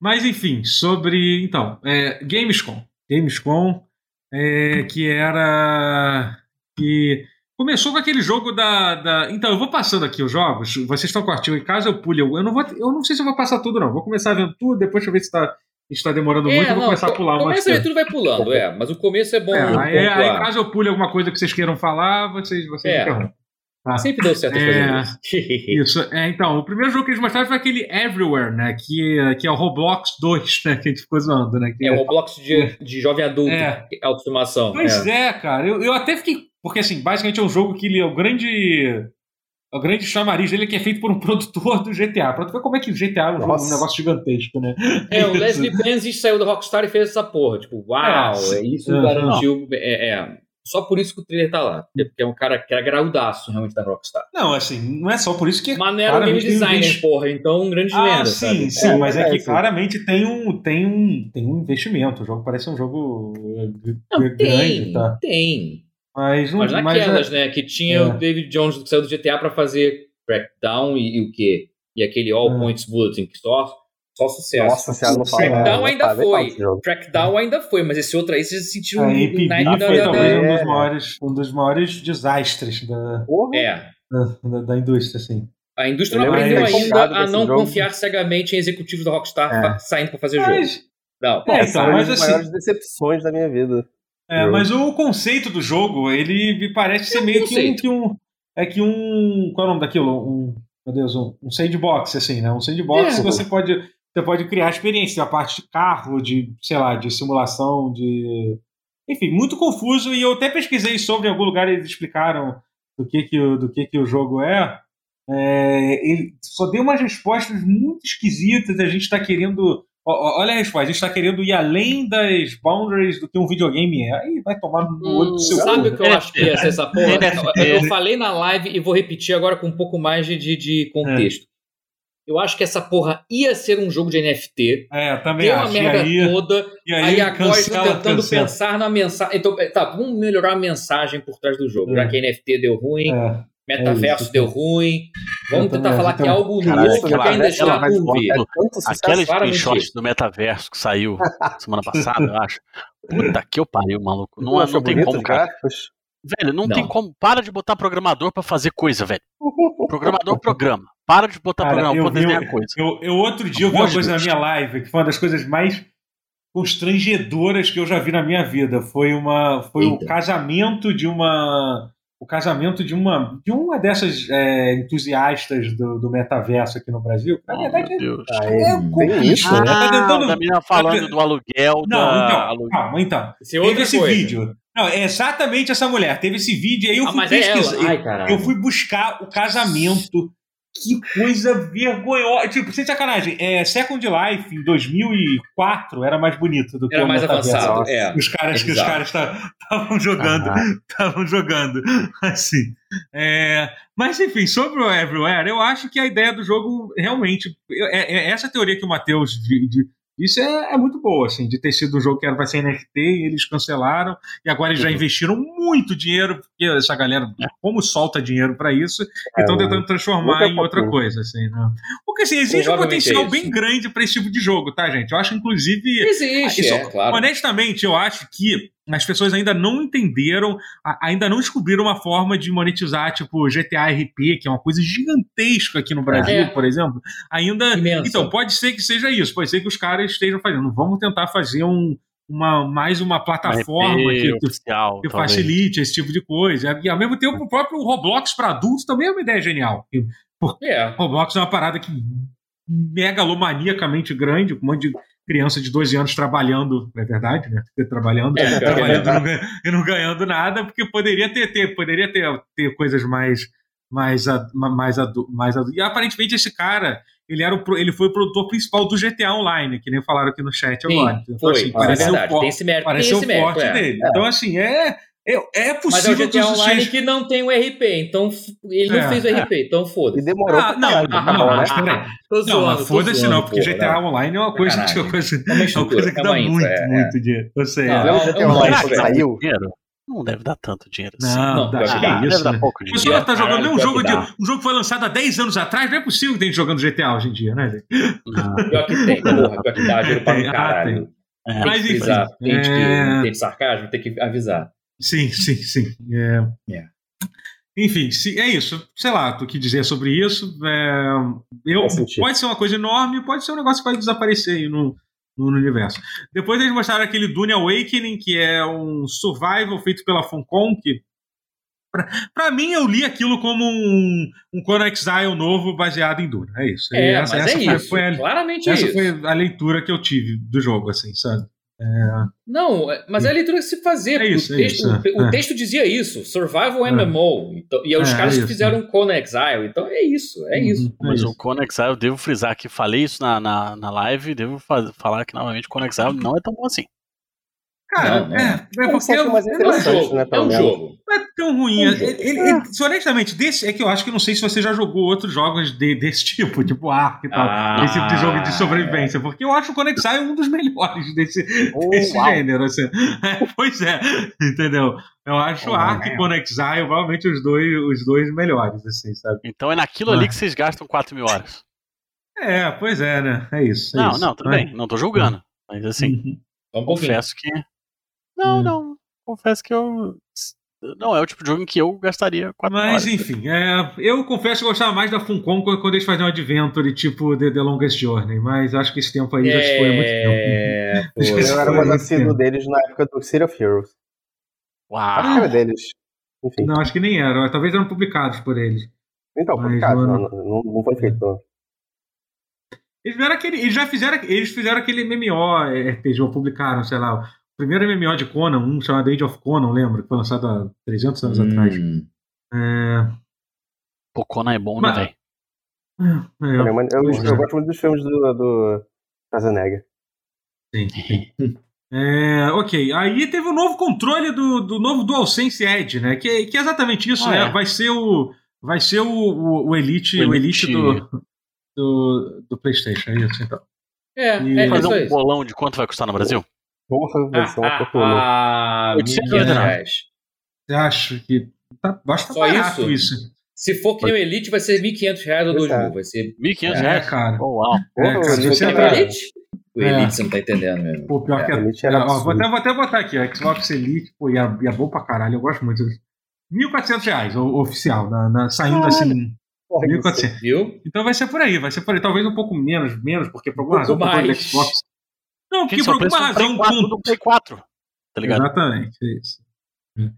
Mas enfim, sobre. Então, é, Gamescom. Gamescom, é, que era. Que começou com aquele jogo da, da. Então, eu vou passando aqui os jogos. Vocês estão com o artigo em casa, eu pulho. Eu não, vou, eu não sei se eu vou passar tudo, não. Vou começar vendo tudo, depois deixa eu ver se está está demorando muito. eu vou começar a pular umas coisas. tudo vai pulando, é. Mas o começo é bom. É, aí, aí, caso eu pule alguma coisa que vocês queiram falar, vocês, vocês É. interrompem. Tá. Sempre deu certo É. fazer isso. *laughs* Isso, é, então, o primeiro jogo que eles mostraram foi aquele Everywhere, né? Que, que é o Roblox 2, né? Que a gente ficou zoando, né? Que É o Roblox de, de jovem adulto, É. autoestimação. Pois é. é, cara. Eu, eu até fiquei. Porque, assim, basicamente é um jogo que ele é o grande. O grande chamariz dele é que é feito por um produtor do GTA. Pra tu ver como é que o GTA é um, jogo- um negócio gigantesco, né? É, o. *laughs* Leslie Benzies saiu da Rockstar e fez essa porra. Tipo, uau, É, é, isso garantiu. É, é. Só por isso que o trailer tá lá. Porque é um cara que era graudaço realmente da Rockstar. Não, assim, não é só por isso que. Mas não era um game um investimento. porra. Então, um grande Ah, lenda, sim, sabe? sim, É, mas é, é, que sim. claramente tem um, tem, um, tem um investimento. O jogo parece um jogo eh, Não, grande, tem, tá? tem. Mas, não, Mas mas naquelas, né? Que tinha É. o David Jones que saiu do GTA pra fazer Crackdown e, e o quê? E aquele All É. Points Bulletin, que só, só sucesso. Nossa senhora, não fala. Crackdown não ainda fala foi. jogo. Crackdown ainda foi, mas esse outro aí vocês sentiram APB naipe da, foi talvez um dos É. maiores, um dos maiores desastres da. É. da, da indústria, assim. A indústria não aprendeu ainda a não jogo. confiar cegamente em executivos da Rockstar É. saindo pra fazer jogo. Mas, Não. É, Essa então, uma das assim- maiores decepções da minha vida. é, Jogo. mas o conceito do jogo, ele me parece ser É um meio que um, que um. É que um. Qual é o nome daquilo? Um. Meu Deus, um, um sandbox, assim, né? Um sandbox É. que você pode, você pode criar experiência, a parte de carro, de, sei lá, de simulação, de. Enfim, muito confuso. E eu até pesquisei sobre em algum lugar, eles explicaram do que, que, o- do que, que o jogo é. É, ele só deu umas respostas muito esquisitas. A gente está querendo. ó, Olha a resposta, a gente está querendo ir além das boundaries do que um videogame é. Aí vai tomar no olho do seu Sabe o que eu acho que ia ser essa porra? Eu falei na live e vou repetir agora com um pouco mais de, de, de contexto. Eu acho que essa porra ia ser um jogo de NFT. É, também Deu acho. a merda e aí, toda. e aí, Aí estão tentando cancela. pensar na mensagem. Então, tá, vamos melhorar a mensagem por trás do jogo. É. Já que NFT deu ruim, É. metaverso isso, deu ruim. Vamos Eu tentar também falar acho, que é então. algo Caralho, novo que aquela- ainda está por vir. É claramente screenshot do metaverso que saiu *laughs* semana passada, eu acho. Puta que eu pariu, maluco. Não, achou não tem como, cara. Velho, não, Não. tem como. Para de botar programador pra fazer coisa, velho. Programador *laughs* programa. Para de botar Cara, programador eu pra vi desenhar coisa. Eu, eu outro dia eu vi uma coisa na Deus. minha live, que foi uma das coisas mais constrangedoras que eu já vi na minha vida. Foi uma foi o Eita. casamento de uma o casamento de uma de uma dessas é, entusiastas do, do metaverso aqui no Brasil. Na Oh, verdade, meu Deus. Ah, é, é, tem isso, né? Tá tentando- Ah, da menina falando do aluguel não, da. então, aluguel. calma, então. Isso é Teve esse coisa. vídeo. Não, é exatamente essa mulher. Teve esse vídeo e aí eu Ah, fui é pesquisar. Ai. Eu fui buscar o casamento. Que coisa vergonhosa. Tipo, sem sacanagem. É, Second Life, em 2004, era mais bonito do que Era o mais avançado. É. Os caras É que os caras estavam jogando, estavam jogando *laughs* assim. É, mas enfim, sobre o Everywhere, eu acho que a ideia do jogo realmente é, é essa teoria que o Matheus de- de- disse é, é muito boa, assim, de ter sido um jogo que era vai ser NFT e eles cancelaram e agora eles já Uhum. investiram muito dinheiro porque essa galera como solta dinheiro para isso e estão É, tentando transformar nunca em outra coisa, assim, né? Porque assim existe um potencial é isso. bem grande para esse tipo de jogo, tá, gente? Eu acho inclusive Existe, isso, é, claro. Honestamente, eu acho que as pessoas ainda não entenderam, ainda não descobriram uma forma de monetizar, tipo, GTA RP, que é uma coisa gigantesca aqui no Brasil, É. por exemplo. Ainda. Imensa. Então, pode ser que seja isso, pode ser que os caras estejam fazendo. Vamos tentar fazer um, uma, mais uma plataforma RP que, oficial, que facilite esse tipo de coisa. E ao mesmo tempo, o próprio Roblox para adultos também é uma ideia genial. É. Roblox é uma parada que megalomaniacamente grande, com um monte de criança de 12 anos trabalhando, é verdade, né? Trabalhando, É, trabalhando é e não ganha- não ganhando nada, porque poderia ter, ter poderia ter, ter coisas mais mais mais mais e aparentemente esse cara ele era o, ele foi o produtor principal do GTA Online, que nem falaram aqui no chat Sim, agora. Então, foi. assim, é pareceu verdade. fo- Tem esse mérito. Tem esse mérito, forte é. dele. Então assim é é, é Mas é o possível que GTA Online seus- que não tem o RP, então ele não É, fez o é. RP, então E foda-se. demorou Ah, não, caralho não, não, acabar, mas né? peraí. *laughs* Tô Não, zoando, mas tô foda-se não, porque GTA não. Online é uma coisa, que, é coisa, É uma é coisa que é dá muito, é, muito dinheiro. Eu sei. Não, é. É o GTA Online velho. saiu? Dinheiro? Não deve dar tanto dinheiro assim. Não, Não, dá, que que dá. isso, deve dar né? pouco O dinheiro. pessoal tá jogando um jogo, que de, um jogo que foi lançado há 10 anos atrás, não é possível que gente jogando GTA hoje em dia, né, gente? Não. Pior que tem, *laughs* porra, pior que dá, dinheiro pra Tem, um ah, caralho. É. Tem que frisar, tem que é- de sarcasmo, tem que avisar. Sim, sim, sim. É. É. Enfim, se- é isso. Sei lá, o que dizer sobre isso. É, eu, pode ser uma coisa enorme, pode ser um negócio que vai desaparecer aí no, no universo. Depois eles mostraram aquele Dune Awakening, que é um survival feito pela Funcom, que pra, pra mim eu li aquilo como um, um Conan Exile novo baseado em Dune. É isso. É, essa, mas essa é foi, isso. foi a, Claramente é essa isso. foi a leitura que eu tive do jogo, assim, sabe? Não, é- mas é a leitura que se fazer. É isso, o, é texto, isso, é. o, o É. texto dizia isso, Survival É. MMO. Então, e é os É, caras é que isso, fizeram Conan Exile. Então é isso, é isso. Uhum, é Mas isso. o Conan Exile, eu devo frisar que falei isso na, na, na live, devo fa- falar que novamente o Conan Exile não é tão bom assim. Cara, Não, não. é, é É um porque eu, mais É não um interessante, jogo, né, é pelo um jogo. Não é tão ruim. É um Ele, jogo. ele- ele- se, honestamente, desse, é que eu acho que não sei se você já jogou outros jogos de- desse *laughs* tipo, tipo Ark e tal. Ah, esse tipo de jogo de sobrevivência. Porque eu acho o Conexai um dos *laughs* melhores desse, Oh, desse gênero. assim. *laughs* É, pois é, entendeu? Eu acho Oh, Ark e. Conexai provavelmente os dois, os dois melhores, assim, sabe? Então é naquilo Ah. ali que vocês gastam 4 mil horas. É, pois é, né? É isso. é não, isso. não, tudo É. bem, não tô julgando. Mas assim, Uhum. Um confesso que. Não, Hum. não. Confesso que eu. Não, é o tipo de jogo em que eu gastaria 4 Mas, horas. enfim, é, eu confesso que eu gostava mais da Funcom quando eles faziam um Adventure tipo The, The Longest Journey, mas acho que esse tempo aí já se foi há muito tempo. É, *laughs* pô, Eu era mais muito assíduo deles na época do City of Heroes. Uau! Acho que era deles. Enfim. Não, acho que nem era. Talvez eram publicados por eles. Então, Mas publicado, não- não, não, não foi feito. Não. Eles, aquele, eles já fizeram, eles fizeram aquele MMO RPG, ou publicaram, sei lá, primeiro MMO de Conan, um chamado Age of Conan, lembro, que foi lançado há 300 anos atrás. Hum. É, Pô, Conan é bom, Mas- né, velho? é, Olha, mas eu, pois eu é. gosto muito dos filmes do, do Schwarzenegger. sim, sim. É, ok, aí teve o novo controle do, do novo DualSense Edge, né? Que, que é exatamente isso, Ah, né? é. Vai ser o vai ser o, o, o Elite, O o Elite, do do, do PlayStation, é isso então. É, E- é Fazer um bolão de quanto vai custar no Brasil? Porra, vai ser uma fortuna. ah, ah, 800 1.500 reais. reais. Você acha que. Tá, que tá Só barato isso? isso. Se for que nem o Elite, vai ser 1.500 reais ou Pois 2.000. é. Vai ser 1.500 É, reais? cara. Oh, uau. É, cara, o se é o entrar- barato. Elite? O É. Elite você não tá entendendo mesmo. Pô, pior É, que o é. Elite era é, ó, vou, até, vou até botar aqui, ó, Xbox Elite, pô, e é, é bom pra caralho, eu gosto muito. 1.400 reais, o- oficial, na, na- saindo Caralho. assim. Porra, isso. 1.400. Viu? Então vai ser por aí, vai ser por aí. Talvez um pouco menos, menos, porque por alguma Um pouco razão o controle do mais. Xbox. Não, porque Gente, por alguma Play razão. 4 com- do Play 4. Tá ligado? Exatamente, é isso. É.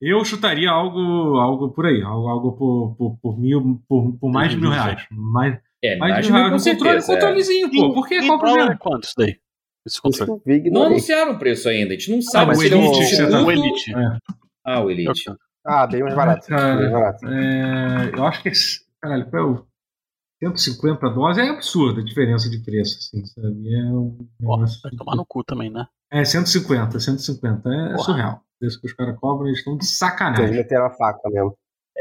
Eu chutaria algo, algo por aí, algo, algo por, por, por mil, por, por mais de mil reais. Mais, É, mais de mil reais. com Um controle, certeza. é. controlezinho, pô. Por quê? Em Qual o problema? é quanto isso daí? Esse controle. que Não anunciaram o preço ainda. A gente não sabe o se ele é um tá-. O Elite. Ah, o Elite. Ah, bem mais barato. Cara, Bem mais barato. É, eu acho que esse, caralho, qual é o 150 dólares é absurda a diferença de preço, assim, sabe? É um negócio vai tomar no cu também, né? É 150, 150. É Porra. surreal. O preço que os caras cobram, eles estão de Eles sacanagem. meteram a faca mesmo.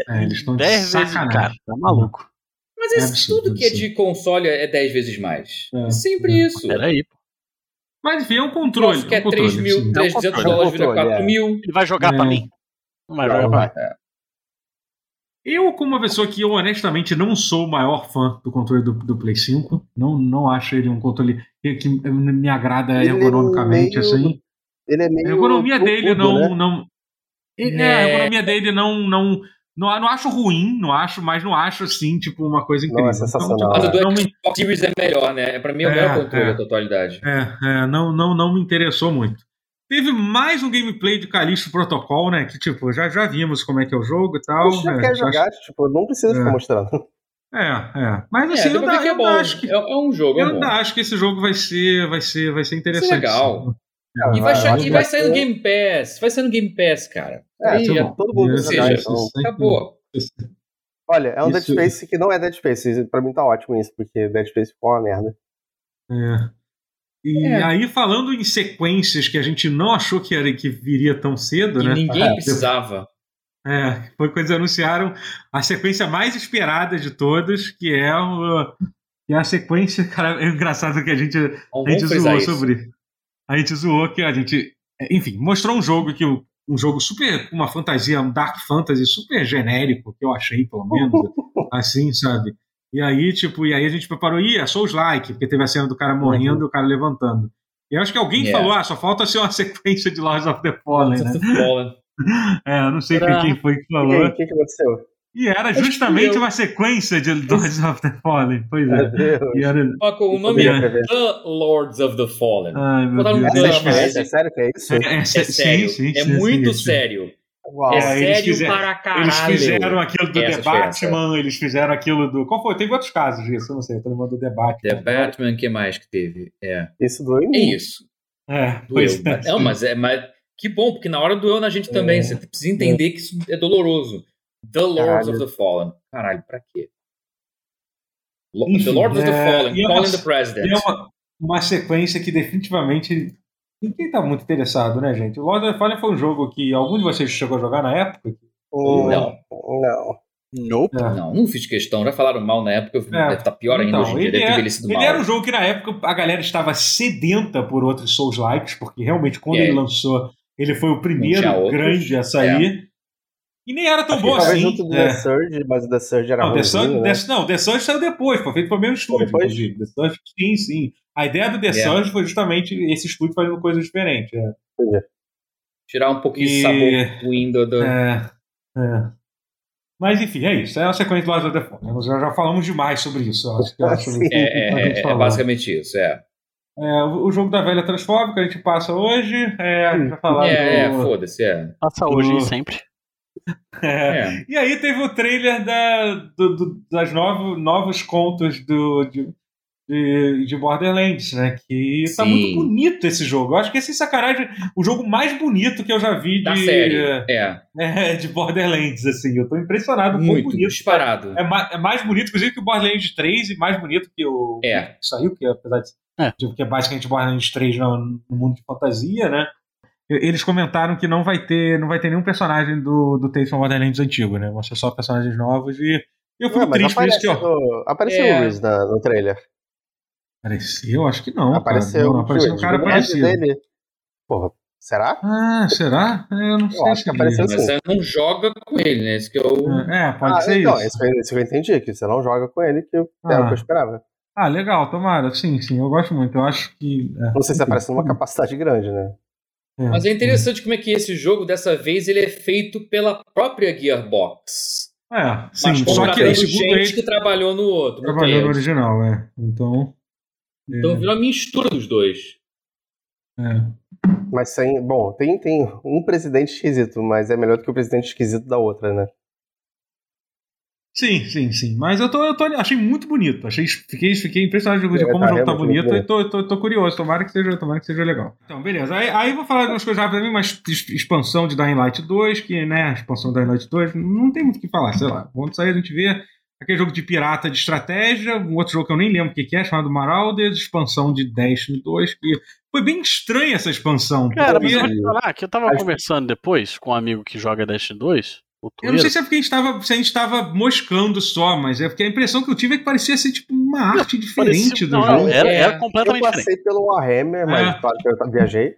É, eles estão de 10 vezes, sacanagem. cara. Tá maluco. Mas É esse, absurdo, tudo que é de console é 10 vezes mais. É, É, sempre é. isso. Peraí, pô. Mas enfim, é um controle. Nossa, que é é um controle 3 mil, assim. 300 controle, dólares vira controle, 4 é. mil. Ele vai jogar É. pra mim? Não vai Não, jogar pra mim. Eu, como uma pessoa que eu honestamente não sou o maior fã do controle do, do Play 5, não, não acho ele um controle que, que me agrada Ele é ergonomicamente, meio assim. Ele é A meio. ergonomia dele tudo, não. né? não ele, é, É. a ergonomia dele não. não não, não acho ruim, não acho, mas não acho assim, tipo, uma coisa incrível. Não, é sensacional, Mas o do não me, Xbox Series é melhor, né? Pra mim é o É, melhor controle é. da totalidade. é, é, não, não, não me interessou muito. Teve mais um gameplay de Calixto Protocol, né? Que, tipo, já, já vimos como é que é o jogo e tal. Você já né, quer já- jogar, tipo, não precisa É. ficar mostrando. É, é. Mas É, assim, deu eu, ainda, que eu é bom. ainda acho que. É, é um jogo, é Eu ainda acho que esse jogo vai ser, vai ser, vai ser interessante. legal. sim. E vai, e vai que sair no é- Game Pass. Vai sair no Game Pass, cara. É, Aí, tá é- bom. Todo mundo vai Isso, jogar, seja, então. isso, acabou. isso. Olha, é um Dead Isso- Space que não é Dead Space. Pra mim tá ótimo isso, porque Dead Space ficou uma merda. É. E É. aí, falando em sequências que a gente não achou que, era, que viria tão cedo, E né? ninguém Ah, precisava. É, foi quando eles anunciaram a sequência mais esperada de todas, que é, o, que é a sequência, cara, é engraçado que a gente, a gente zoou isso. sobre. A gente zoou que a gente. Enfim, mostrou um jogo que um jogo super. uma fantasia, um Dark Fantasy super genérico, que eu achei, pelo menos, *laughs* assim, sabe? E aí, tipo, e aí a gente preparou, ih, é Souls-like, porque teve a cena do cara morrendo e o cara levantando. E eu acho que alguém Yeah. falou, ah, só falta ser uma *laughs* sequência de Lords of the Fallen, né? Fallen. *laughs* É, eu não sei Era- quem foi que E falou. aí, o que, que aconteceu? E era justamente eu. uma sequência de Lords of the Fallen. Pois é. E era... Com o nome É. The Lords of the Fallen. Ai, meu um Deus. Eles É, é sério que é isso? É, é, É sim, sério. sim, é sim, muito sim, sim. sério. Uau. É, É, eles sério fizeram- para caralho. Eles fizeram aquilo do Essa The. Batman, eles fizeram aquilo do. Qual foi? Teve outros casos disso, eu não sei. Eu tô lembrando do The Batman. The Batman, o que mais que teve? É. Isso doeu em É isso. É, Doeu. pois é. Não, mas é. Mas que bom, porque na hora doeu na gente também. É. Você precisa entender que isso é doloroso. The Lords Caralho. of the Fallen. Caralho, pra quê? Enfim, the Lords of the é, Fallen, e é Calling uma- the President. É uma, uma sequência que definitivamente. Ninguém tá muito interessado, né, gente? O Lords of the Fallen foi um jogo que algum de vocês chegou a jogar na época. Hum, Não. Não. Nope. É. Não, não fiz questão. Já falaram mal na época. Deve estar pior ainda Então, hoje em dia. ele, Deve ter é- envelhecido ele mal. era um jogo que na época a galera estava sedenta por outros Souls likes, porque realmente quando É. ele lançou, ele foi o primeiro grande a sair. E nem era tão Acho bom assim. junto do É. The Surge, mas o The Surge era Não, The Surge, né? The- não, The Surge saiu depois, foi feito pelo mesmo estúdio, Depois? inclusive. The Surge, sim, sim. A ideia do The É. Surge foi justamente esse estúdio fazendo coisas diferentes. É. Tirar um pouquinho de sabor ruim do. do- É, é. Mas enfim, é isso. É a sequência do Lords of the Fallen. Nós já, já falamos demais sobre isso. Acho que, acho que É, *laughs* é, é, é falou. basicamente isso, é. É, o, o jogo da velha transfóbica a gente passa hoje. É, vai falar É, é, do- foda-se, é. Passa hoje Do- e sempre. É. É. E aí teve o trailer da, do- do- das novo, novos contos do, de, de, de Borderlands, né? Que tá Sim. muito bonito esse jogo. Eu acho que esse sacanagem o jogo mais bonito que eu já vi Da de, série. É. é, de Borderlands, assim. Eu tô impressionado. Muito Muito bonito. disparado. É, é mais bonito, inclusive, que o Borderlands 3 e mais bonito que o É. que saiu, que apesar de, É. de que é basicamente Borderlands 3 no, no mundo de fantasia, né? Eles comentaram que não vai ter, não vai ter nenhum personagem do, do Tales from Borderlands antigo, né? Vão ser só personagens novos e Eu fico Ué, mas triste por isso que, ó. apareceu, apareceu É. o Reese no trailer. Apareceu? Acho que não. apareceu cara. Não, o apareceu um cara O nome parecido. dele. Porra, será? Ah, será? É, Eu não sei. acho que se- apareceu Mas você não joga com ele, né? Esse que é o. É, pode ah, ser então, isso. isso. isso que eu entendi, que você não joga com ele, que eu- era o Ah. que eu esperava. Ah, legal, tomara. Sim, sim, eu gosto muito. Eu acho que. é. Não sei se aparece numa capacidade grande, né? É. Mas é interessante como é que esse jogo, dessa vez, ele é feito pela própria Gearbox. É, Mas sim, só que segundo gente ele, que trabalhou no outro. trabalhou no original, é. Então. é, Então virou uma mistura dos dois. é. Mas sem. Bom, tem, tem um presidente esquisito, mas é melhor do que o presidente esquisito da outra, né? Sim, sim, sim. Mas eu tô, eu tô achei muito bonito. Achei, fiquei, fiquei impressionado de É, como tá o jogo tá bonito e tô, tô, tô curioso. Tomara que, seja, tomara que seja legal. Então, beleza. Aí, aí vou falar de umas coisas rápidas também, mas expansão de Dying Light 2, que, né, expansão de Dying Light 2, não tem muito o que falar, sei lá. Quando sair a gente vê aquele jogo de pirata de estratégia, um outro jogo que eu nem lembro o que que é, chamado Marauders, expansão de Destiny 2, que foi bem estranha essa expansão. Cara, mas porque- eu vou te falar que eu tava Acho- conversando depois com um amigo que joga Destiny 2, o Eu não sei se é porque a gente tava, se a gente tava moscando só, mas é porque a impressão que eu tive é que parecia ser tipo uma arte diferente Parecia- do não, jogo. não, era, É. era Eu completamente diferente. passei pelo Warhammer, mas É. claro que eu viajei.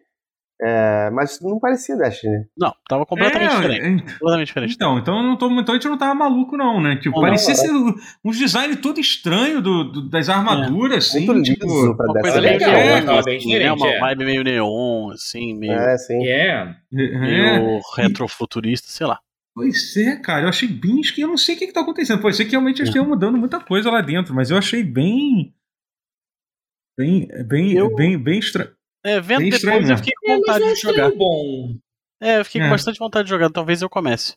É, mas não parecia Destiny. Não, tava completamente É, diferente. é, Completamente diferente. Então, então, eu não tô, então a gente não tava maluco, não, né? Tipo, Não, parecia não, ser um design todo estranho do, do- das armaduras, assim, Muito tipo. Uma Destiny. coisa meio legal, é, neon, tava bem assim, né? diferente, Uma é. vibe meio neon, assim, meio, É, sim. É. É, meio retrofuturista, sei lá. Pois é, cara, eu achei bem que eu não sei o que, que tá acontecendo. Pode ser que realmente eles estejam mudando muita coisa lá dentro, mas eu achei bem. Bem, bem, Eu- bem, bem estranho. É, vendo Bem depois estranho eu fiquei É, com vontade eu de jogar. bom. É, eu fiquei É. com bastante vontade de jogar. Talvez eu comece.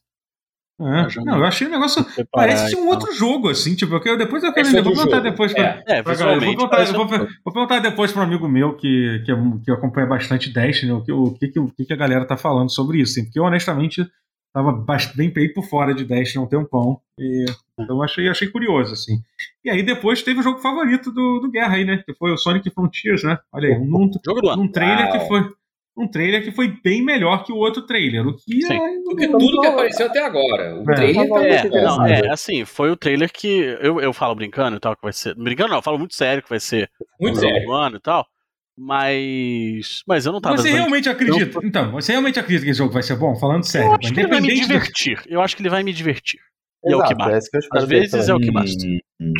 É, já não, eu achei o negócio. Parece ser um tal. outro jogo, assim, tipo, eu, depois eu quero Esse vou outro perguntar depois pra, É. É, pra galera. Vou perguntar, eu vou, vou perguntar depois para um amigo meu que, que, é- que acompanha bastante Destiny, o que, o, que, que, o que que a galera tá falando sobre isso, assim, porque eu honestamente tava bem bem por fora de Destiny há um tempão, e, então eu achei, achei curioso, assim. E aí depois teve o jogo favorito do, do Guerra aí, né, que foi o Sonic Frontiers, né, olha aí, num, Jogo do ano. num trailer Uau. que foi um trailer que foi bem melhor que o outro trailer, o que Sim. é, Do que tudo que apareceu até agora. O É. trailer tá É, não. É, assim, foi o trailer que eu, eu falo brincando e tal, que vai ser. Brincando não, eu falo muito sério que vai ser Muito sério. ano e tal. Mas. Mas eu não tava. Você dando- realmente acredita? Então, você realmente acredita que esse jogo vai ser bom? Falando sério. Eu acho que ele vai me independente do- divertir. Eu acho que ele vai me divertir. E é o que Exato, basta. é eu Às vezes é o que basta. Hum,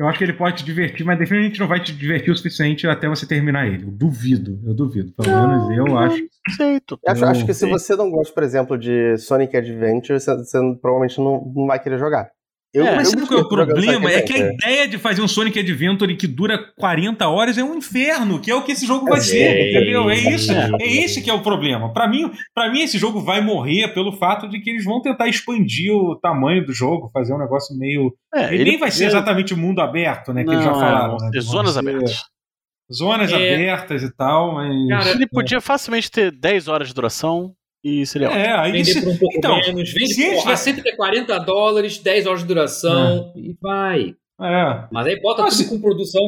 Eu acho que ele pode te divertir, mas definitivamente não vai te divertir o suficiente até você terminar ele. Eu duvido, eu duvido. Pelo menos eu acho. Não sei, tô- Eu acho, acho que se você não gosta, por exemplo, de Sonic Adventure, você, você provavelmente não, não vai querer jogar. Eu, É, Mas sabe qual é o problema? É que a Adventure. ideia de fazer um Sonic Adventure que dura 40 horas é um inferno, que é o que esse jogo vai É, ser, entendeu? É é, isso. é. É esse que é o problema. Pra mim, para mim esse jogo vai morrer pelo fato de que eles vão tentar expandir o tamanho do jogo, fazer um negócio meio É, ele, nem vai ser exatamente o mundo aberto, né? Que eles já Não, falaram. Né? zonas ser abertas. Zonas É. abertas e tal, mas. Cara, Ele podia facilmente ter 10 horas de duração e seria ótimo. é, aí Vender se- por um pouco então, menos. Vende se por, a tivessem- 140 dólares, 10 horas de duração e vai. É. Mas aí bota Ah, tudo com produção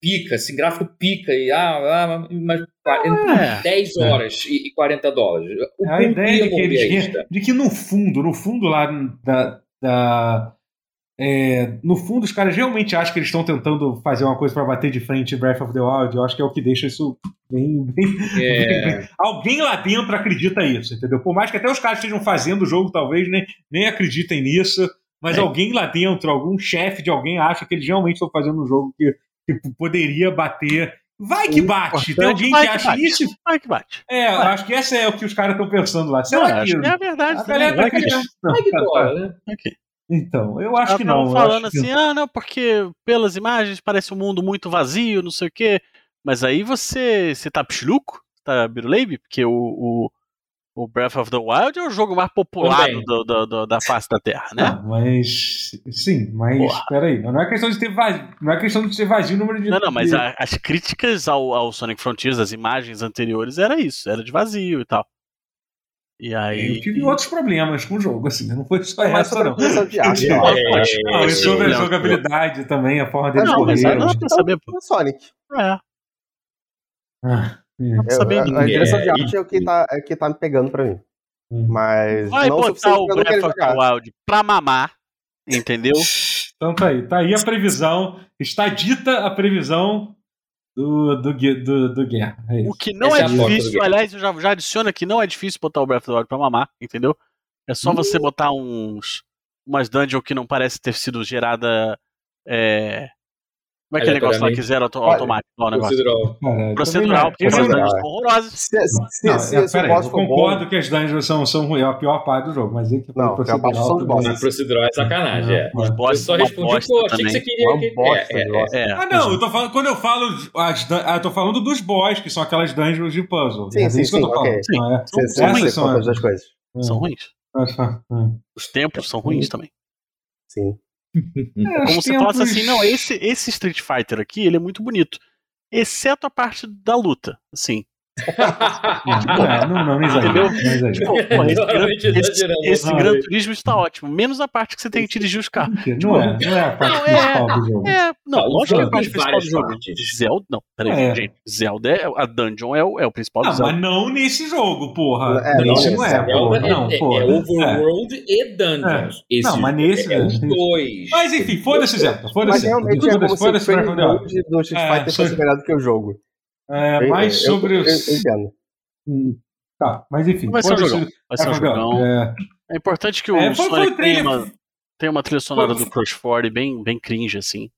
pica, assim, gráfico pica, e ah, ah mas 40, É. 10 É. horas e, e 40 dólares. O A público ideia ia de que, eles, de que no fundo, no fundo lá da. da é, no fundo, os caras realmente acham que eles estão tentando fazer uma coisa para bater de frente em Breath of the Wild. Eu acho que é o que deixa isso bem. bem- É, *laughs* Alguém lá dentro acredita isso, entendeu? Por mais que até os caras estejam fazendo o jogo, talvez nem, nem acreditem nisso, mas É. alguém lá dentro, algum chefe de alguém acha que eles realmente estão fazendo um jogo que, que poderia bater. Vai que bate! Tem alguém vai que que acha bate. isso? Vai que bate. É, eu acho que essa é o que os caras estão pensando lá. Será Não, que. que é a verdade a galera Vai que acreditando? vai que rola, né? Ok. Então, eu acho Ela que não. eu falando acho que- assim, ah, não, porque pelas imagens parece um mundo muito vazio, não sei o quê. Mas aí você, você tá pixluco? Tá biruleibe? Porque o, o, o Breath of the Wild é o jogo mais populado Também. do, do- do- da face da Terra, né? Não, mas. Sim, mas. Porra. Peraí. Não é questão de ter vazio. Não é questão de ser vazio o número de. Não, não, mas a- as críticas ao, ao Sonic Frontiers, as imagens anteriores, era isso, era de vazio e tal. E aí. Eu tive outros problemas com o jogo, assim. Não foi só É mais essa, não. de arte. Não, eu é, pode- Não, pode e ser sobre a jogabilidade também, a forma Não, mas correrem. aí não dá pra saber. É Sonic. É, Ah, é. Eu- saber. a, a direção de É, arte é o que tá, é o que tá me pegando pra mim. Hum. Mas Vai não botar o não Breath of the. Wild pra mamar Entendeu? Então tá aí. Tá aí a previsão. Está dita a previsão do, do, do, do Guerra. É O que não Essa é é difícil, aliás, eu já, já adiciono aqui, não é difícil botar o Breath of the Wild pra mamar, entendeu? É só você botar uns umas dungeons que não parece ter sido gerada. É... Como é que é negócio lá que zero auto- Olha, automático? Lá, o negócio? Procedural. Cara, Procedural, porque não- dungeons são horrorosas. Se, se, Não, se, se o peraí, boss eu for bom. concordo que as dungeons são, são ruins, é a pior parte do jogo, mas é que Não, parte são bosses. Procedural é sacanagem, é. Os bosses só respondi eu achei que você queria Uma que. bosta é, é. É, Ah, não, eu tô falando, quando eu falo as, ah, eu tô falando dos boss, que são aquelas dungeons de puzzle. Sim, é sim, isso que eu tô sim, falando. ok. São as- as coisas. São ruins. Os tempos são ruins também. Sim. É, Como os você fala tempos- assim, não, esse, esse Street Fighter aqui, ele é muito bonito. Exceto a parte da luta, assim. Não, não, não, não. Entendeu? Não exagera. Tipo, porra, esse, esse, exagerando. esse Gran Turismo está ótimo. Menos a parte que você tem que dirigir os carros. Não é, não é a parte Não, é- principal do jogo. É, não, lógico que é a parte principal do jogo. partes. Zelda, não, peraí, É. gente. Zelda, é, a dungeon é o, é o principal do Zelda. mas não nesse jogo, porra. É, não não é, Zelda porra. é, Não, é- porra. é Overworld e Dungeons. Esse Não, mas nesse- é, é os dois. Mas enfim, foda-se, Zelda. Mas Foda-se. realmente é como Foda-se, se o do Street É, Fighter fosse melhor do que o jogo. É, mais eu- sobre eu- os. Eu entendo. Hum, Tá, mas enfim. Vai ser um jogão. Vai ser um É, jogão. é, É importante que o É, foi- foi o Sonic tenha trailer- uma, tenha uma trilha sonora Foi- do Crush 40 bem, bem cringe, assim.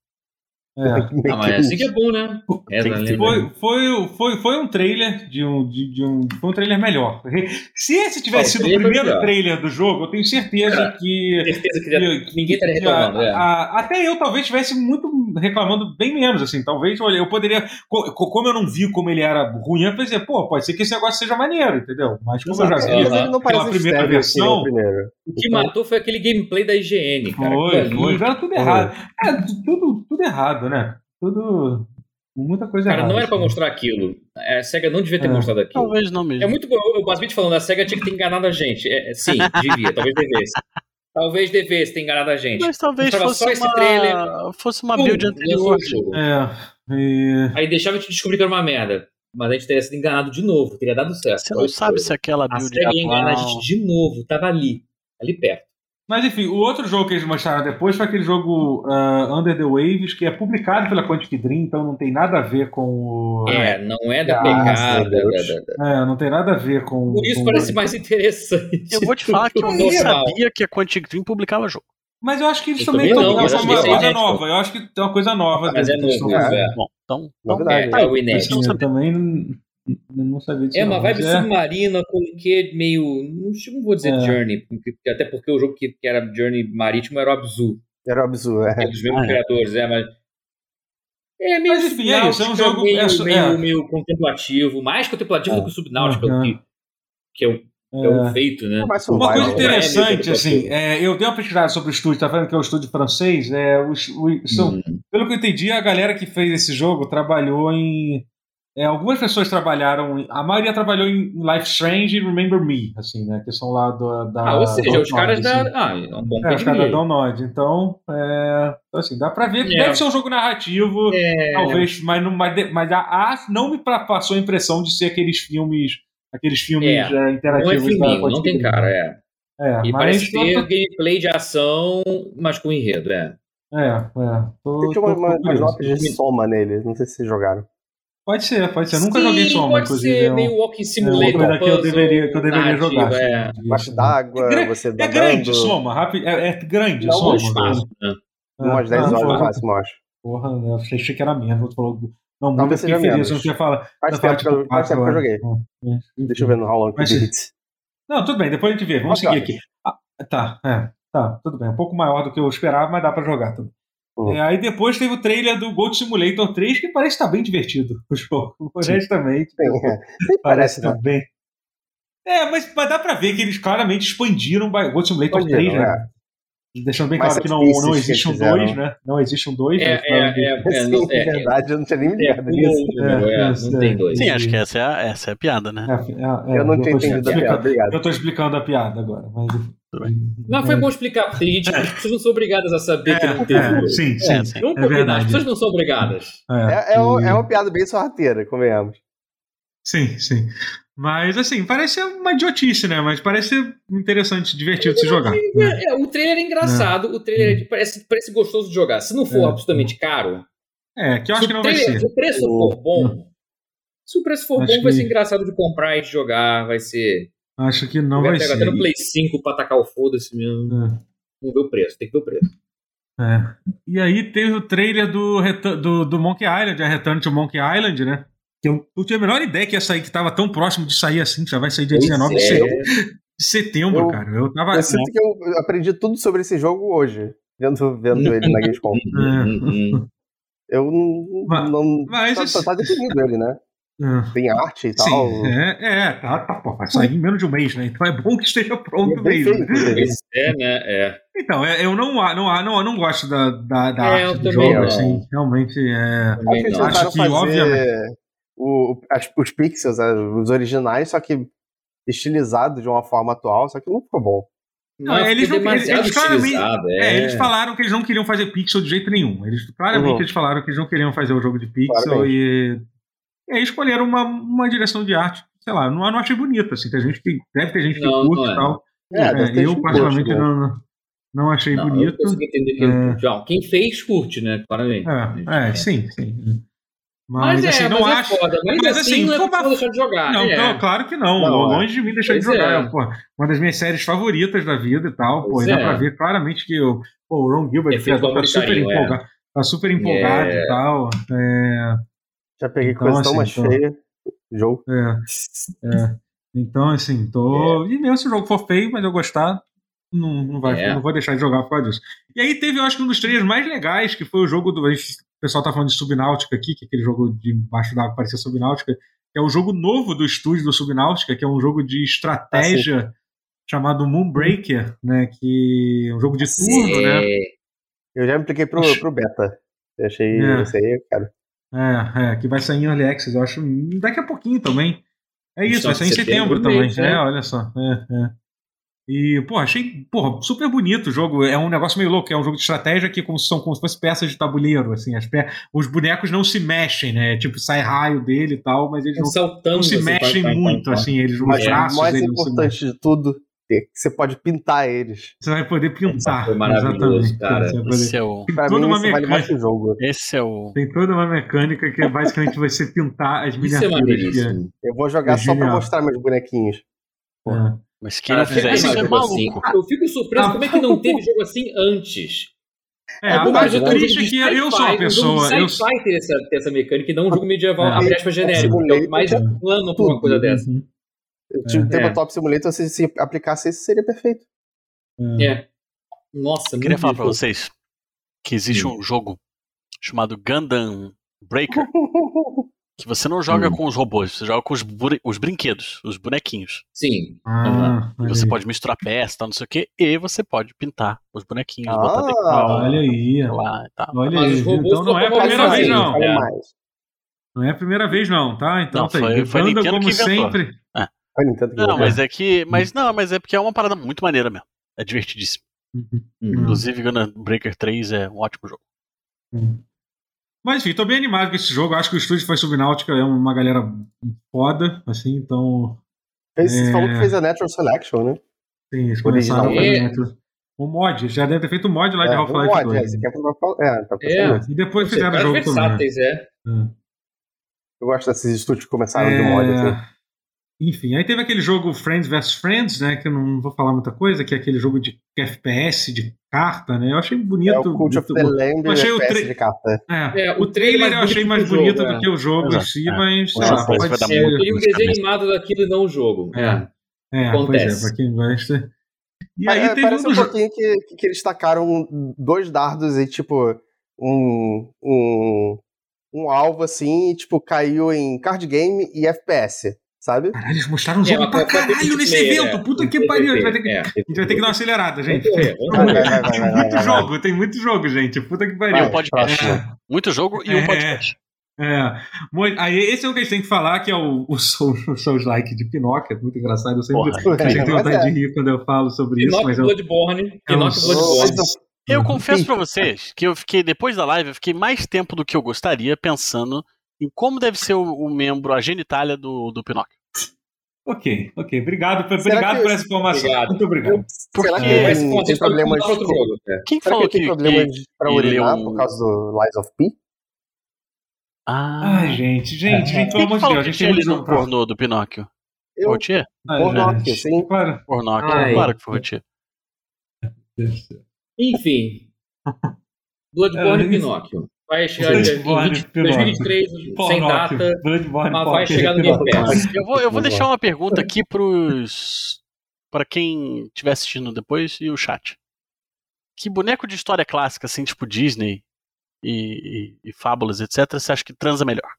é. Ah, mas é assim que é bom, né? É, que? Foi, foi, foi, foi um trailer de um, de, de um. Foi um trailer melhor. Se esse tivesse sido o primeiro melhor. trailer do jogo, eu tenho certeza É. que. certeza que, que- ninguém estaria reclamando. a- é. a- até eu talvez estivesse muito reclamando bem menos, assim. Talvez, olha, eu poderia. co- co- Como eu não vi como ele era ruim, eu pensei, pô, pode ser que esse negócio seja maneiro, entendeu? Mas como eu já vi. Não Aquela parece primeira que versão- o que matou foi aquele gameplay da IGN, cara. Foi, foi, era tudo errado. É, tu- tudo, tudo errado, né? Tudo. Muita coisa Cara, errada. não era pra assim. mostrar aquilo. A SEGA não devia ter É. mostrado aquilo. Talvez não mesmo. É muito bom. O Basbit falando, a SEGA tinha que ter enganado a gente. É, é, sim, devia. Talvez devesse. Talvez devesse ter enganado a gente. Mas talvez fosse só esse uma, trailer. fosse uma build anterior. É. E... Aí deixava a gente descobrir que era uma merda. Mas a gente teria sido enganado de novo. Teria dado certo. Você não sabe que se aquela coisa. A build ia enganar a gente de novo. Tava ali. Ali perto. Mas enfim, o outro jogo que eles mostraram depois foi aquele jogo ah, Under the Waves, que é publicado pela Quantic Dream, então não tem nada a ver com o. É, não é da Graças pegada. a Deus. da- da- da- É, não tem nada a ver com. Por isso com- parece mais interessante. Eu vou te falar que eu *laughs* nem sabia que a Quantic Dream publicava jogo. Mas eu acho que eles Eu também estão não, é uma coisa é nova. Eu acho que tem uma coisa nova. Mas é novo, É. é. Bom, então... então Novidade. É, tá aí. é o inédito. Também não, não sabia disso. É uma não, vibe é- submarina com um quê meio. Não, não vou dizer É. Journey, porque- até porque o jogo que, que era Journey marítimo era o Abzu, Era um absurdo. que é É. dos mesmos Ah, é. criadores, é, mas. É meio Mas, enfim, é isso, é um subnáutica, jogo- meio, é meio, é. meio contemplativo, mais contemplativo É. do que o subnáutico, Aham. que, que é o, é o feito, né? Uma coisa né? interessante, assim, é, eu dei uma pesquisada sobre o estúdio, tá falando que é o estúdio francês, é, os, os- são, Hum. pelo que eu entendi, a galera que fez esse jogo trabalhou em. É, algumas pessoas trabalharam, a maioria trabalhou em Life Strange e Remember Me, assim, né? Que são lá do, da. Ah, ou seja, os caras Dontnod, da. assim. Ah, é um bom É, os caras da. Download. Então, é, então, assim, dá pra ver que É. deve ser um jogo narrativo, É, talvez, mas, não, mas, mas a, a não me passou a impressão de ser aqueles filmes. Aqueles filmes É, é, não é interativos da filminho, não tem cara, é. É, E mas parece ter tô- gameplay de ação, mas com enredo, é. É, é. Tô, Tinha tô- uma, uma, umas notas de soma nele. Não sei se vocês jogaram. Pode ser, pode ser. Eu nunca Sim, joguei Soma, pode inclusive. ser é um- meio walking é simulator. uma coisa que eu deveria, que eu deveria narrativa, jogar. assim, É. de- Embaixo d'água, É você É grande Soma, rápido, é, é grande Não, Soma. Espaço, né? É. Umas 10 Ah, horas no porra, máximo, eu acho. Porra, eu achei que era menos. Falou, não, muito fiquei feliz. menos. Eu não queria falar. Faz eu tempo que eu, tipo, faz tempo que eu quatro joguei. É, Deixa eu ver no How Long Mas-. Não, tudo bem, depois a gente vê. Vamos seguir aqui. Ah, tá, é. Tá, tudo bem. Um pouco maior do que eu esperava, mas dá pra jogar tudo. Uhum. É, aí depois teve o trailer do Gold Simulator 3, que parece estar bem divertido o jogo. *laughs* Honestamente. Sim, é. Parece parece, né? estar bem. É, mas, mas dá pra ver que eles claramente expandiram o Gold Simulator 3, Expandiram, né? Deixando bem claro que não, não existe um fizeram. 2, né? Não existe um 2. *laughs* É, é, é, é, não- é, é, é, verdade, eu não tinha nem ligado nisso. número, é, É, não tem dois. Sim, acho que essa é a, essa é a piada, né? É, é, Eu não tinha entendido a piada, obrigado. Eu tô explicando a piada agora, mas. Não, foi bom explicar, porque tem gente, as pessoas não são obrigadas a saber que não teve. É, sim, sim. É, sim. Vamos é combinar, verdade. as pessoas não são obrigadas. É, é, um- que- é uma piada bem sorrateira, convenhamos. Sim, sim. Mas assim, parece uma idiotice, né? Mas parece interessante, divertido de se jogar. né? É, o trailer é engraçado, o trailer parece, parece gostoso de jogar. Se não for É. absolutamente caro, É, que eu acho se, que o não vai trailer- ser. se o preço for bom, se o preço for Acho bom, vai que- ser engraçado de comprar e de jogar, vai ser. Acho que não vai vai pegar ser. até no Play 5 pra atacar o foda-se mesmo. É. Vamos ver o preço, tem que ver o preço. É. E aí teve o trailer do, do, do Monkey Island, a Return to Monkey Island, né? Que eu não tinha a menor ideia que ia sair, que tava tão próximo de sair assim, já vai sair dia 19 de Pois é. setembro, de setembro, Eu- cara. Eu tava. Eu sinto que eu aprendi tudo sobre esse jogo hoje, vendo, vendo ele na *laughs* Gamescom. Uhum. Eu não. Mas- não mas esse- só tá definido ele, né? É. Tem arte e tal. Sim, é, é, tá, tá, pô, vai sair em menos de um mês, né? Então é bom que esteja pronto É mesmo. feito, né? é, né? É. Então, é, eu não, não, não, não gosto da, da, da É, arte do jogo, não. assim. Realmente é. Acho. Acho que, fazer obviamente- o, as- os pixels, os originais, só que estilizado de uma forma atual, só que não ficou bom. Não, Não, eles não- eles- eles claramente- estilizado, É, eles falaram que eles não queriam fazer pixel de jeito nenhum. Eles, claramente Uhum. eles falaram que eles não queriam fazer o jogo de pixel Claramente. e, e aí escolheram uma, uma direção de arte, sei lá, não, não achei bonita, assim, tem gente que deve ter gente que Não, curte não e é. tal. É, É, eu particularmente gosto, né? não, não, não achei Não, bonito. consigo entender que É. João, quem fez curte, né? Claramente. É, é, sim, sim. Mas, Mas, é, assim, não mas acho. é foda. Mas, mas, assim, assim, não é como pra a- deixar de jogar. Não, é. então, claro que não. Não, é. longe de mim deixar de Pois jogar. é. Pô, uma das minhas séries favoritas da vida e tal. Pô, e dá é. pra ver claramente que o, pô, o Ron Gilbert É tá super carinho, é. empolgado. Tá super empolgado É. e tal. É, Já peguei Então, coisa tão assim, mais então- feia. Jogo. é, é. Então, assim, tô. E mesmo se o jogo for feio, mas eu gostar, não, não, vai, É. não vou deixar de jogar por causa disso. E aí teve, eu acho que um dos trailers mais legais, que foi o jogo do. O pessoal tá falando de Subnáutica aqui, que é aquele jogo de baixo d'água parecia Subnáutica, que é o jogo novo do estúdio do Subnáutica, que é um jogo de estratégia chamado Moonbreaker, né? Que é um jogo de turno, né? Eu já me apliquei pro, pro beta. Eu achei É. isso aí, cara. É, é, que vai sair em Early Access, eu acho, daqui a pouquinho também. É isso, vai sair em setembro, Setembro também. mês, né? É, olha só. É, é. E, pô, achei, porra, super bonito o jogo. É um negócio meio louco, é um jogo de estratégia que como, são como se fossem peças de tabuleiro, assim. As pe... Os bonecos não se mexem, né? Tipo, sai raio dele e tal, mas eles não, saltando. não se assim, mexem muito, assim. Eles, os Mas braços o mais não importante de tudo é que você pode pintar eles. Você vai poder pintar. Foi maravilhoso, exatamente. cara. Você vai poder- Esse é o. Tem Pra toda mim, uma isso vale mais mecânica. que o jogo. Esse é o. Tem toda uma mecânica que é basicamente você pintar as Isso é miniaturas. que é- maneiríssimo. Eu vou jogar É só pra genial. mostrar meus bonequinhos. é. Mas quem Cara, não fizer isso é assim. maluco. Eu fico surpreso Ah. como é que não teve jogo assim antes. É, a bom, parte um triste é que eu sou uma Um pessoa. de Eu, ter essa, ter essa mecânica e não um jogo medieval, É. abre aspas, genérico. É o que mais plano pra uma coisa dessa. Tive É. Tabletop Simulator, se, se aplicasse isso, seria perfeito. É. Nossa, Hum, Eu queria falar pra vocês que existe um jogo chamado Gundam Breaker *laughs* que você não joga Hum. com os robôs, você joga com os, os brinquedos, os bonequinhos. Sim. Ah, você aí. pode misturar peça, tal, não sei o que, e você pode pintar os bonequinhos, Ah, botar decal, Olha aí. lá tal. Olha Mas aí. os robôs Então não é a primeira vez, não. É. Não é a primeira vez, não, tá? Então Não, tá aí. foi- foi a Banda, Nintendo como que inventou. Foi Nintendo Não, mas é que. Mas não, mas é porque é uma parada muito maneira mesmo. É divertidíssimo. Uhum. Hum. Inclusive, Gundam Breaker 3 é um ótimo jogo. Mas enfim, tô bem animado com esse jogo. Acho que o estúdio foi Subnáutica, é uma galera foda, assim, então. Fez- Você É. falou que fez a Natural Selection, né? Sim, eles começaram a fazer É. O mod, já deve ter feito o mod lá de É, um Half-Life mod, 2. é, você quer pra- é, tá É. E depois fizeram o caras jogo também. versáteis, é. É. Eu gosto desses estúdios que começaram de É, mod, assim. Enfim, aí teve aquele jogo Friends vs Friends, né? Que eu não vou falar muita coisa, que é aquele jogo de FPS, de carta, né? Eu achei bonito. É o Cult of muito the bom. Lamb Eu achei o tre- de carta. É, É, o, o trailer eu mais achei bonito mais o bonito jogo, do é. que o jogo em Exato, si, é. mas sei lá, pode ser. É, eu queria um Muito desenho animado daquilo e não o jogo. É. É. É, pois é, Acontece. pra quem gosta. E É, aí teve um parece um jo- pouquinho que, que, que eles tacaram dois dardos e, tipo, um, um, um alvo assim, e, tipo, caiu em card game e FPS, sabe? Caralho, eles mostraram um É, jogo mas pra caralho que nesse ter, evento. é. Puta que pariu. A gente vai ter que, É, a gente vai ter que dar uma acelerada, gente. *laughs* Tem muito jogo, tem muito jogo, gente. Puta que pariu. um podcast. próximo. Muito jogo e um É. podcast. É. Aí esse é o que a gente tem que falar, que é o, o, Soul, o Souls Like de Pinóquio. É muito engraçado. Eu sempre Porra. a gente tem Mas vontade é. de rir quando eu falo sobre isso, Pinóquio mas. Bloodborne. É um Pinóquio Bloodborne. Eu confesso pra vocês que eu fiquei, depois da live, eu fiquei mais tempo do que eu gostaria pensando em como deve ser o, o membro, a genitália do, do Pinóquio. Ok, ok. Obrigado, por- obrigado que- por essa informação. Obrigado. Muito obrigado. Será Porque- que tem, tem problemas outro jogo. é. Quem Será falou que tem que, problemas que- que urinar leu um- por causa do Lies of P? Ah, Ai, gente, gente, gente, pelo amor de Deus, a gente tinha tem muito lido jogo o pra pornô do Pinóquio? Eu, Rotier? Gente, sim. Claro. Pornock, Ai. claro que foi Rotier. Enfim. *laughs* Bloodborne É, e Pinóquio. Vai chegar em Bloodborne e 20, Pinóquio. 2023, sem data, mas vai chegar no Game. Pass. Eu vou, eu vou deixar uma pergunta aqui pros. para quem estiver assistindo depois e o chat. Que boneco de história clássica, assim, tipo Disney e, e, e fábulas, etc., você acha que transa melhor?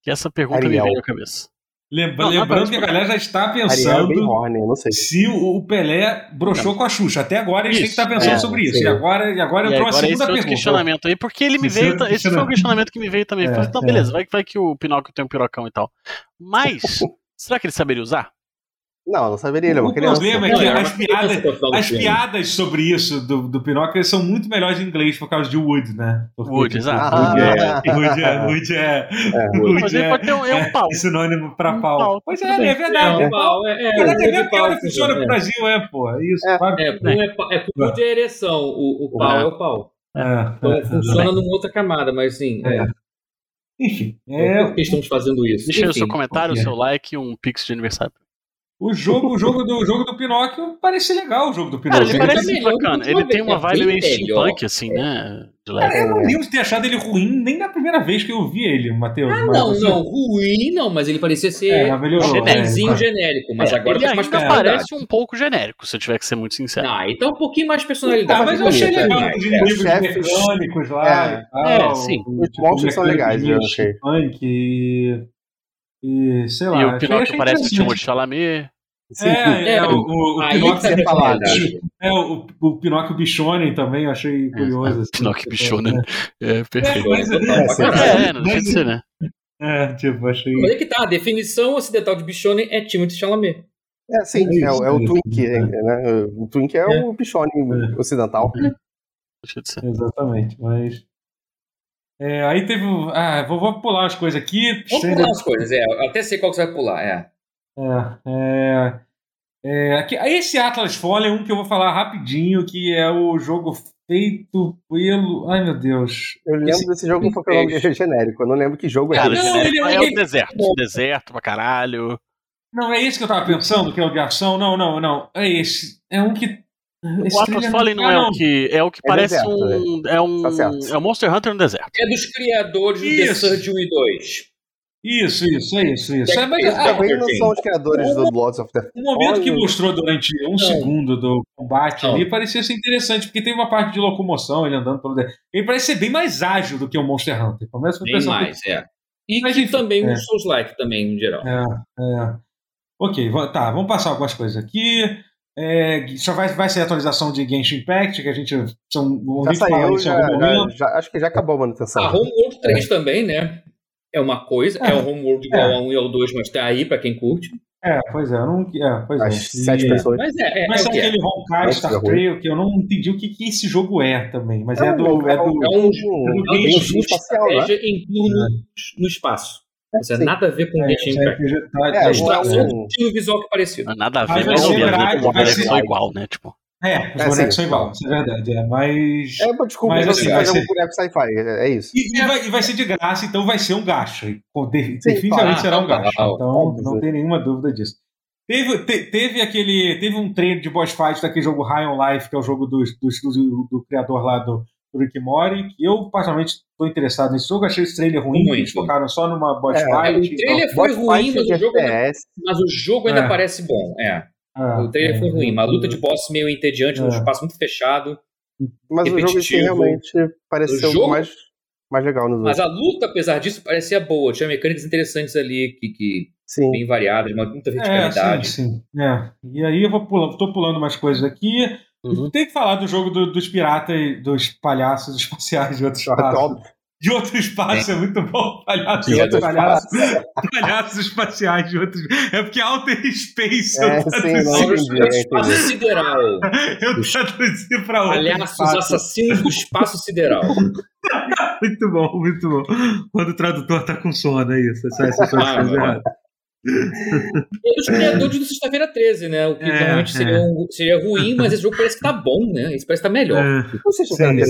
Que essa pergunta Ariel. me veio à cabeça. Lembra- Não, lembrando que a galera já está é pensando sei. se o, o Pelé broxou com a Xuxa. Até agora eles têm que Isso, estar pensando é, sobre isso. E agora, e agora E entrou a agora esse segunda outro pergunta. questionamento aí, porque ele me Esse veio. outro Esse foi um questionamento. que me veio também. É, falei, tá, é. beleza, vai, vai que o Pinóquio tem um pirocão e tal. Mas, *laughs* será que ele saberia usar? Não, não saberia, ele é uma O criança. problema é Não, que é uma as piadas, as piadas sobre isso do, do Pinóquio são muito melhores em inglês por causa de Wood, né? Porque, Wood, tipo, exato. Wood é, Ah. Wood é, Wood é, Wood Mas ele é- pode ter um, é um pau. é sinônimo pra Um pau. pau, Pois é, é verdade. É, É, um pau, é, é, o mesmo pau porque ela funciona no é. Brasil, é, pô. É isso, É. claro. É, porque é, é por de ereção, o, o pau É. é o pau. É, Então é, funciona numa outra camada, mas sim. É. É. Enfim, É. é, Por que estamos fazendo isso? Deixa aí o seu comentário, o seu like e um pix de aniversário. O jogo, o jogo do o jogo do Pinóquio parece legal o jogo do Cara, Pinóquio. ele Ele parece melhor bacana. Ele tem uma é vibe meio steampunk, assim, né? De Cara, eu não lembro de ter achado ele ruim nem na primeira vez que eu vi ele, Matheus. Ah, não, você- não, ruim não, mas ele parecia É, ser melhorou. um genéricozinho é. genérico, mas agora ele tá mais parece um pouco genérico, se eu tiver que ser muito sincero. Ah, então um pouquinho mais personalidade. Ah, mas eu achei legal é. os inimigos chefes- mecânicos lá É, tal. é, sim. Os monstros são legais, eu achei. steampunk e, e sei lá. e o Pinóquio parece o. Timothée Chalamet. Sim. É, é, É, o, o, o aí Pinóquio tá é falado. personalidade. É, o, o Pinóquio Bichonen também, eu achei curioso. assim. Pinóquio Bichonen. É, É, perfeito. mas, É. É, é, não deixa de ser, né? é, tipo, achei. Mas é que tá, a definição ocidental de Bichonen é Timothy Chalamet. É, sim, É é, o- é Twink, é. né? O Twink é, o Pichone ocidental. Ser. Exatamente, mas. É, aí teve. Ah, vou, vou pular as coisas aqui. Vamos pular as coisas, é. Eu até sei qual que você vai pular, é. É, é, é, aqui, esse Atlas Fallen é um que eu vou falar rapidinho, que é o jogo feito pelo. Ai meu Deus. Eu lembro Esse- desse jogo porque o nome é genérico. Eu não lembro que jogo é Cara, esse. Não, ele- é o ele- deserto. Deserto pra caralho. Não, é esse que eu tava pensando, que é o de ação? Não, não, não. É esse. É um que. esse O Atlas Fallen não Ah, é o que. É o que É parece deserto, um. É um. Tá certo. É o Monster Hunter no deserto. É dos criadores do The Isso. Surge 1 e 2. Isso, isso, é isso, isso. É, mas, Esse ah, Também não são os criadores do Lords of the o momento que mostrou durante um segundo do combate Não. ali parecia ser interessante, porque tem uma parte de locomoção, ele andando pelo. Ele parece ser bem mais ágil do que o Monster Hunter. A Bem impressão que- mais, é. E Mas, enfim, também é. um Souls-like também, no geral. É, é. Ok, tá, vamos passar algumas coisas aqui. É, só vai, vai ser atualização de Genshin Impact, que a gente são, vamos Já saiu, já, já- já- acho que já acabou a manutenção. A Homeworld 3 também, né? É uma coisa, é, É. o Homeworld igual É. a 1 e ao 2, mas tá aí pra quem curte. É, pois é, eu não. É, pois As é. sete pessoas. Mas é, é, Mas é o é. aquele Honkai Nossa, Star ruim. Trail que eu não entendi o que, que esse jogo é também. Mas é, É do. um- É É do um, do é um jogo de né? estratégia em turno no espaço. Não tem nada a ver com é, Genshin Impact. RPG tá- É, tá- agora- Só um- só tinha o visual que é parecido. Não é Nada a Mas ver, vai mas ser não grade, os vai bonecos ser- são igual, né? Tipo. É, os É, bonecos sim. são iguais, isso é verdade. É, mas. É, desculpa, Mas, assim, vai fazer ser- um boneco sci-fi, é é isso. E, e vai, e vai ser de graça, então vai ser um gasto. Definitivamente claro. será um Ah, gasto. claro, Então não tem nenhuma dúvida disso. Teve, te- teve aquele. Teve um trailer de boss fight daquele jogo High on Life, que é o jogo do, do, do, do criador lá do, do Rick Mori, que eu particularmente estou interessado nesse jogo. Achei esse trailer ruim, Muito. eles focaram só numa boss É, fight. o trailer foi Boss ruim, mas de o jogo, mas o jogo ainda É. parece bom. É. Ah, O trailer foi é, ruim. Uma luta de boss meio entediante, num É. espaço muito fechado. mas o jogo repetitivo. realmente pareceu jogo- mais, mais legal nos Mas outros. a luta, apesar disso, parecia boa. Tinha mecânicas interessantes ali, que, que Sim. bem variadas, uma- muita É, verticalidade. sim, sim. É. E aí eu vou pulando, tô pulando umas coisas aqui. Uhum. Tem que falar do jogo do- dos piratas, e dos palhaços *laughs* espaciais de outro espaço. De outro espaço é muito bom. Palhaços, De outro palhaços, *laughs* palhaços espaciais de outros. É porque Outer Space É, eu traduzi, espaço sideral. *laughs* eu traduzi pra outro Palhaços espaço. assassinos do espaço sideral. *laughs* muito bom, muito bom. Quando o tradutor tá com sono, é isso. Essa, essa Ah. E dos criadores do Sexta-feira 13, né? O que É, normalmente seria, é. um- seria ruim, mas esse jogo parece que tá bom, né? Esse parece que tá melhor. É. Não sei se eu, vi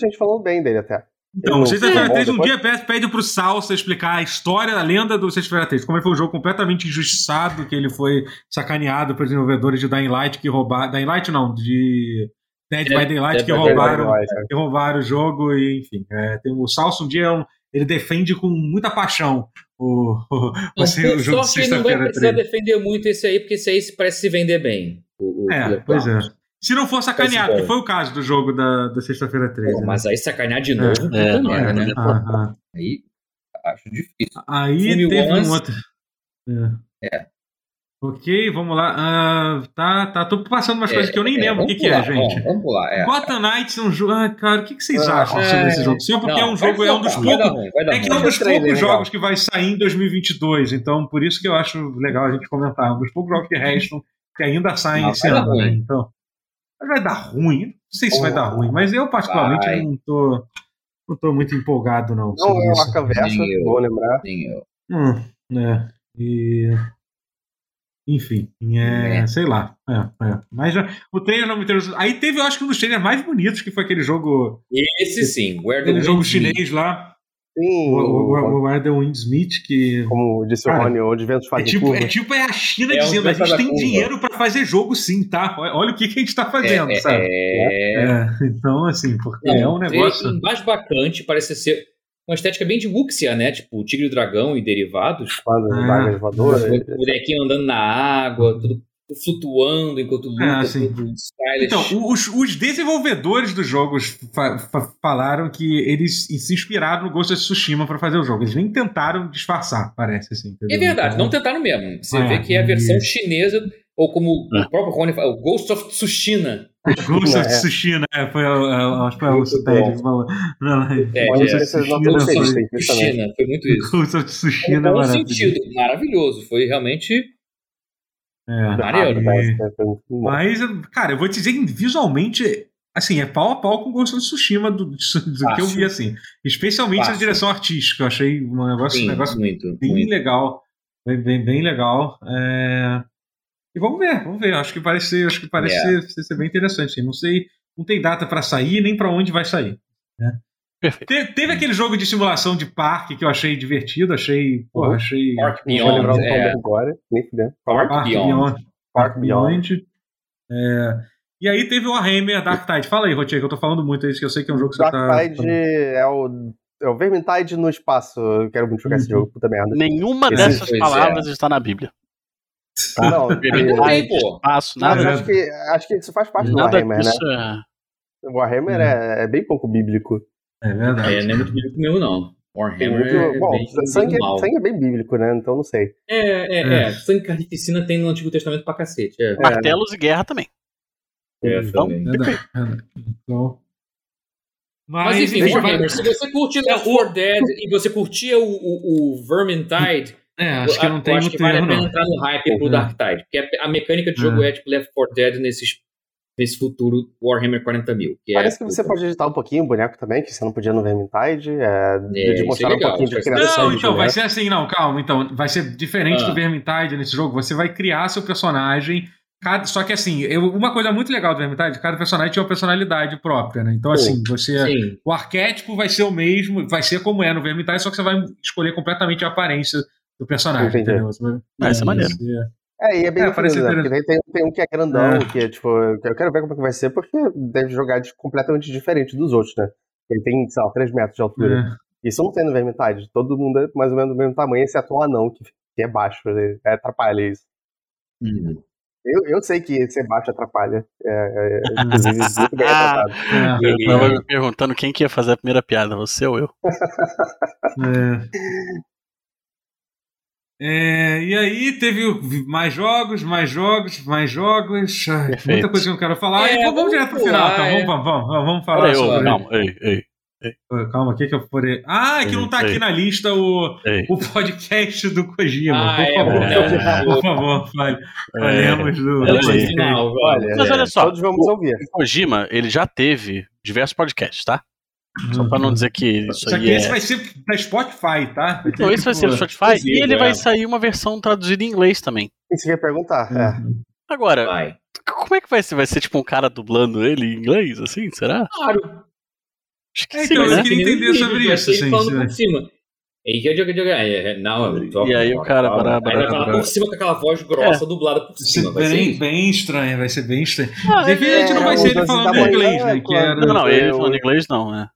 gente falando bem dele até. Então, Eu- Sexta-feira eu- 3, um depois- dia pede, pro Salsa explicar a história, a lenda do Sexta-feira 3. Como ele foi um jogo completamente injustiçado, que ele foi sacaneado pelos desenvolvedores de Dying Light que roubaram. Dying Light não, de Dead by Daylight Dead que by roubaram, Daylight, que roubaram o jogo e, enfim. é, tem, o Salsa um dia é um- ele defende com muita paixão o, o, assim, o jogo de sorte, ele não vai Sexta-feira precisar 3. defender muito esse aí, porque esse aí parece se vender bem. O, o É, pois é. Se não for sacaneado, Parece que foi o caso do jogo da, da Sexta-feira 3. Pô, né? mas aí sacanear de novo, puta É, não, é, né? Ah, ah. Aí acho difícil. Aí Filme teve Once. um outro. É. Ok, vamos lá. Ah, tá, tá. Tô passando umas coisas que eu nem lembro o que, que é, gente. Vamos, vamos pular, é. Gotham Knights é um jogo. Ah, cara, o que, que vocês Ah, acham é. sobre esse jogo? Só porque Não, é um jogo, é um dos poucos. É que é um dos poucos é jogos que vai sair em 2022, então por isso que eu acho legal a gente comentar. É um dos poucos jogos que restam que ainda saem Não, esse ano, né? Então. Mas vai dar ruim. Não sei se vai Oh, dar ruim, mas eu, particularmente, vai. não tô. Não tô muito empolgado, não. Não é Nem eu. vou lembrar. Nem eu. Hum, é. E. Enfim, é, É. sei lá. É, é. Mas já- o trailer não me interessou. Aí teve, eu acho que um dos trailers mais bonitos, que foi aquele jogo. Esse sim, Where the Aquele jogo chinês lá. Sim, O, o, o Winds Meet, que. como disse o Cara, Rony, onde ventos É fazem tipo, curva. é tipo é a China É dizendo, a gente tem curva." dinheiro pra fazer jogo sim, tá? Olha, o que, que a gente tá fazendo, É, sabe? é, É, então, assim, porque Não, é um negócio. Mais bacante, parece ser uma estética bem de Wuxia, né? Tipo, Tigre e o Dragão e derivados. Ah. vagas voadoras. O bonequinho andando na água, tudo flutuando enquanto luta, É, assim. tudo stylish. Então, os, os desenvolvedores dos jogos fa- fa- falaram que eles se inspiraram no Ghost of Tsushima para fazer o jogo. Eles nem tentaram disfarçar, parece assim. é entendeu? verdade, Então, não tentaram mesmo. Você É, vê que é a versão e- chinesa, ou como É. o próprio Rony fala, o Ghost of Tsushima. Ghost of É. Tsushima, né? Foi, o- o- acho que foi o bom. que falou. Não, É, é. não Ghost isso of. Tsushima, foi muito isso. Ghost of Tsushima, bom maravilhoso. sentido, maravilhoso. Foi realmente. É. Maneiro. Mas, cara, eu vou te dizer visualmente, assim, é pau a pau com o Ghost of Tsushima do, do que eu vi, assim. Especialmente Fácil. na direção artística. Eu achei um negócio, um Sim, negócio muito. bem muito. legal. Bem, bem, bem legal. É, E vamos ver, vamos ver. Acho que parece ser, acho que parece É. ser, ser bem interessante. assim. Não sei, não tem data pra sair nem pra onde vai sair. Perfeito. Te- teve aquele jogo de simulação de parque que eu achei divertido, achei, porra, Uhum. achei Park vou Beyond. É, agora, nem fudendo. Park Park Beyond. Beyond. Park Beyond. É, E aí teve o Warhammer Dark Tide. Fala aí, Rotier, que eu tô falando muito isso, que eu sei que é um jogo que você tá. Dark Tide é o, é o Vermintide no espaço. Eu quero muito jogar esse Uhum. jogo, puta merda. Nenhuma Esse- dessas pois é. palavras está na Bíblia. Ah, não, Não e- tem, pô. Espaço, Mas nada, acho que, acho que isso faz parte do nada Warhammer, né? disso é. O Warhammer Uhum. é, é bem pouco bíblico. É verdade. É, não é muito bíblico mesmo, não. Warhammer muito, é bom, bem, sangue, bem mal. sangue é bem bíblico, né? Então não sei. É, é, É. é. Sangue carnificina tem no Antigo Testamento pra cacete. É, Martelos e guerra também. é Então, também. Verdade, verdade. Então. Mas, Mas enfim, Warhammer, se você curte Left 4 Dead e você curtia o, o, o Vermintide, É, acho que não tem eu acho muito que vale a pena não. entrar no hype pro É. Dark Tide. Porque a, a mecânica de jogo é, tipo Left 4 Dead nesses, nesse futuro Warhammer 40 mil. Que Parece é, que você pode editar um pouquinho o boneco também, que você não podia no Vermintide. É, de, É, de isso mostrar é um legal, pouquinho de é criação Não, então, vai ser assim, não, calma, então. Vai ser diferente Ah. do Vermintide nesse jogo. Você vai criar seu personagem. Cada, só que assim, eu- uma coisa muito legal do Vermintide, cada personagem tem uma personalidade própria, né? Então, assim, você. Sim. O arquétipo vai ser o mesmo, vai ser como é no Vermintide, só que você vai escolher completamente a aparência do personagem, Entendi. entendeu? Vai- Ah, isso é maneiro. É, e é bem É, definido, né? Porque tem, tem, um que é grandão, É. que é tipo. Eu quero ver como é que vai ser, porque deve jogar de, completamente diferente dos outros, né? Ele tem, sei lá, 3 metros de altura. é. Isso não tem no Vermintide. Todo mundo é mais ou menos do mesmo tamanho, exceto o anão, que, que é baixo. É, atrapalha isso. Uhum. Eu, eu sei que ser baixo atrapalha. É, é, muito bem tratado. É, Eu tava me perguntando quem que ia fazer a primeira piada, você ou eu? *laughs* é. É, e aí teve mais jogos, mais jogos, mais jogos. Perfeito. muita coisa que eu não quero falar. É, então vamos vamos direto pro final. Então, é. vamos, vamos, vamos, vamos falar sobre. calma, ei, ei, Calma, o que que eu porei? Ah, é que não tá aqui na lista o, o podcast do Kojima. Ah, por é, favor, né, por favor, fale. Falemos do. Final, Olha, Mas olha só, todos vamos ouvir. O Kojima, ele já teve diversos podcasts, tá? Só pra não dizer que isso Só aí que é... esse vai ser pra Spotify, tá? Não, esse vai ser no tipo, Spotify exclusivo, e ele vai é. sair uma versão traduzida em inglês também. Isso que eu ia perguntar. É. Uhum. Agora, Vai. como é que vai ser? Vai ser tipo um cara dublando ele em inglês, assim? Será? Claro. Acho que É, sim, então, eu né? queria entender sobre isso, ser ele assim, falando por cima. E que joga, joga, é, não, eu E aí o cara, bará, Aí bará, vai falar bará. por cima com aquela voz grossa dublada por cima. ser Vai ser bem, isso. bem estranho, vai ser bem estranho. Ah, De repente não vai é, ser ele falando da inglês, né? Era. Não, não, ele Eu- falando inglês não, né?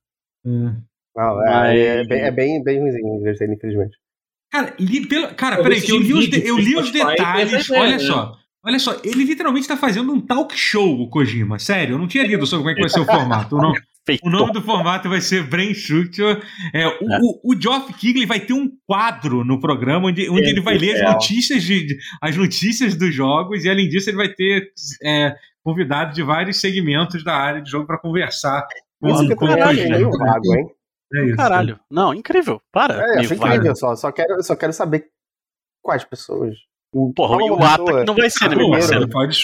Não, é, Mas- é bem, é bem, bem ruimzinho o inglês dele, infelizmente. Cara, li, pelo, cara Talvez peraí, que eu li os, de- eu li os detalhes. é, Olha né? só. Olha só, ele literalmente tá fazendo um talk show, o Kojima. Sério, eu não tinha lido sobre como é que vai ser o formato. O nome, o nome do formato vai ser Brain Structure. É, o, É. o, o Geoff Keighley vai ter um quadro no programa onde, onde ele vai ler as É. notícias, de, de- as notícias dos jogos e, além disso, ele vai ter é, convidado de vários segmentos da área de jogo para conversar Isso que com o também eu acho Kojima. meio vago, hein? É isso. Caralho. Não, incrível. Para. É, acho incrível só. Só quero, só quero saber quais pessoas. Porra, e o pessoa? Ata não vai ser, né, meu Pô, parceiro? você pode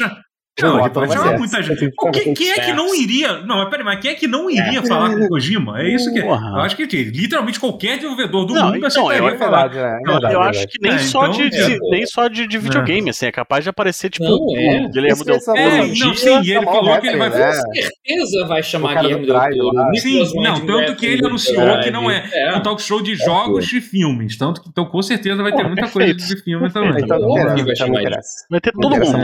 Não, Não, pode vai chamar ser. muita gente. Pô, quem, quem é que não iria. Não, mas peraí, mas quem é que não iria falar com o Kojima? É isso que é. Porra. Eu acho que literalmente qualquer desenvolvedor do Não, mundo então, aceitaria É falar. verdade? É Eu- verdade, eu é acho que nem É, só então, de, é, nem só de, de videogame, assim, é capaz de aparecer, tipo, Não, o é. Guilherme Del ia É, não, dia sim, e ele falou que ele vai né? certeza vai chamar Guilherme Del Drive Toro. Sim, não, tanto que ele anunciou que não é É. um talk show de jogos e filmes. Tanto que, então, com certeza vai ter muita coisa de filme também. Então, não vai não ter todo mundo.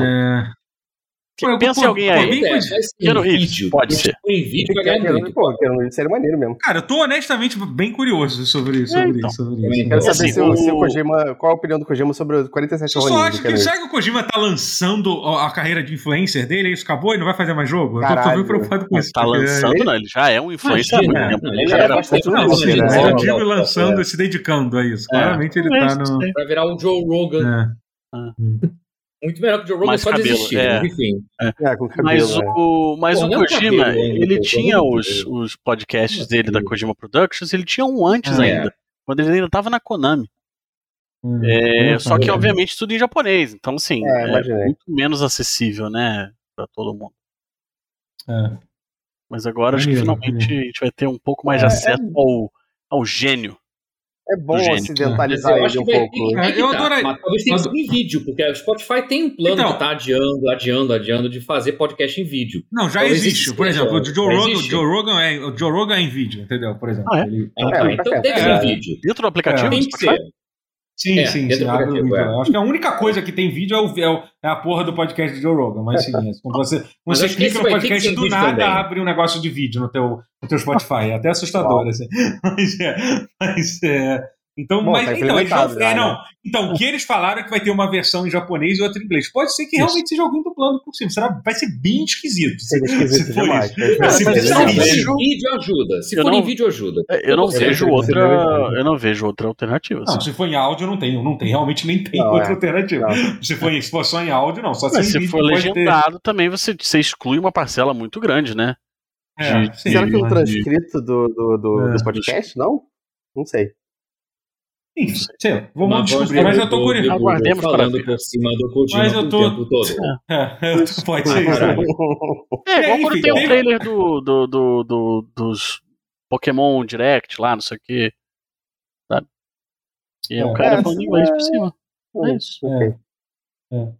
É... Pô, Pensa em alguém aí. bem É, ser Keanu Reeves, vídeo. pode ser. Em vídeo vai ganhar muito. Pô, quero seria maneiro mesmo. Cara, eu tô honestamente bem curioso sobre isso. Sobre então. isso, sobre isso. Quero Assim, saber se, o- se o Kojima. Qual a opinião do Kojima sobre o 47 Eu só Ronin? acho que. Será que o Kojima tá lançando a a carreira de influencer dele? Isso acabou e não vai fazer mais jogo? Eu tô- tô Caralho. meio preocupado com isso. Tá lançando, não, ele já é um influencer Imagina, ele Ele já era era bastante Não, sim, né? eu digo lançando é. e se dedicando a isso. É. Claramente ele tá no. Vai virar o Joe Rogan. É. Muito melhor que o Joe Rogan Mais só cabelo, desistir. é. mas Enfim. É, com cabelo. Mas o, mas Pô, o é Kojima, cabelo ele pô, tinha é os, os podcasts Não é dele da. Kojima Productions, ele tinha um antes Ah, ainda, quando ele ainda tava na Konami. Hum. É, só que, obviamente, tudo em japonês. Então, assim, É, é, muito menos acessível, né, pra todo mundo. É. Mas agora acho que finalmente a gente vai ter um pouco mais É, de acesso ao, ao gênio. É bom do gênio. Mas ocidentalizar eu ele acho um pouco. É, que eu tá, mas talvez tenha que ser em vídeo, porque a Spotify tem um plano Então. que tá adiando, adiando, adiando de fazer podcast em vídeo. Não, já Talvez existe. Por exemplo, o Joe Rogan, o. Joe Rogan é, o Joe Rogan é em vídeo, entendeu? Por exemplo. Ah, é? Ele- Ah, É, então é, deve ser é. em vídeo. Dentro do aplicativo? Tem que ser. Sim, É, sim, dentro sim. do abre o vídeo. é. Eu Acho que a única coisa que tem vídeo é, o, é, é a porra do podcast de Joe Rogan. Mas sim, é, quando você, quando Mas você clica no podcast do nada, também. abre um negócio de vídeo no teu, no teu Spotify. É até assustador, assim. *laughs* Mas é. Mas é então, Bom, mas, tá então, eles é, já, não. né? Então, o que eles falaram é que vai ter uma versão em japonês e outra em inglês. Pode ser que realmente seja alguém dublando por cima. Será, vai ser bem esquisito. Se, Seria esquisito se for demais. isso. né? Se for em vídeo, ajuda. Se Eu for não- em vídeo, ajuda. É, Eu não vejo outra. Eu não vejo outra alternativa. Não, assim. se for em áudio, não tem. Não tem. Realmente nem tem Não, outra é. alternativa. Não. Se for, em- só em áudio, não. Só se, Mas em se vídeo for ter. legendado, também você, você exclui uma parcela muito grande, né? É, de- sim, Será que o mas- transcrito do, do, do, É. do podcast, não? Não sei. Sim, sei lá, vamos descobrir, mas eu tô curioso. Aguardemos falando por cima do Kojima Mas eu o tô- tempo todo. É, eu tô- pode ser. É, igual É, quando tem um tem- trailer do, do, do, do- dos Pokémon Direct lá, não sei o que. Sabe? E é o É. cara É, falando inglês por cima. É isso. Ok. É.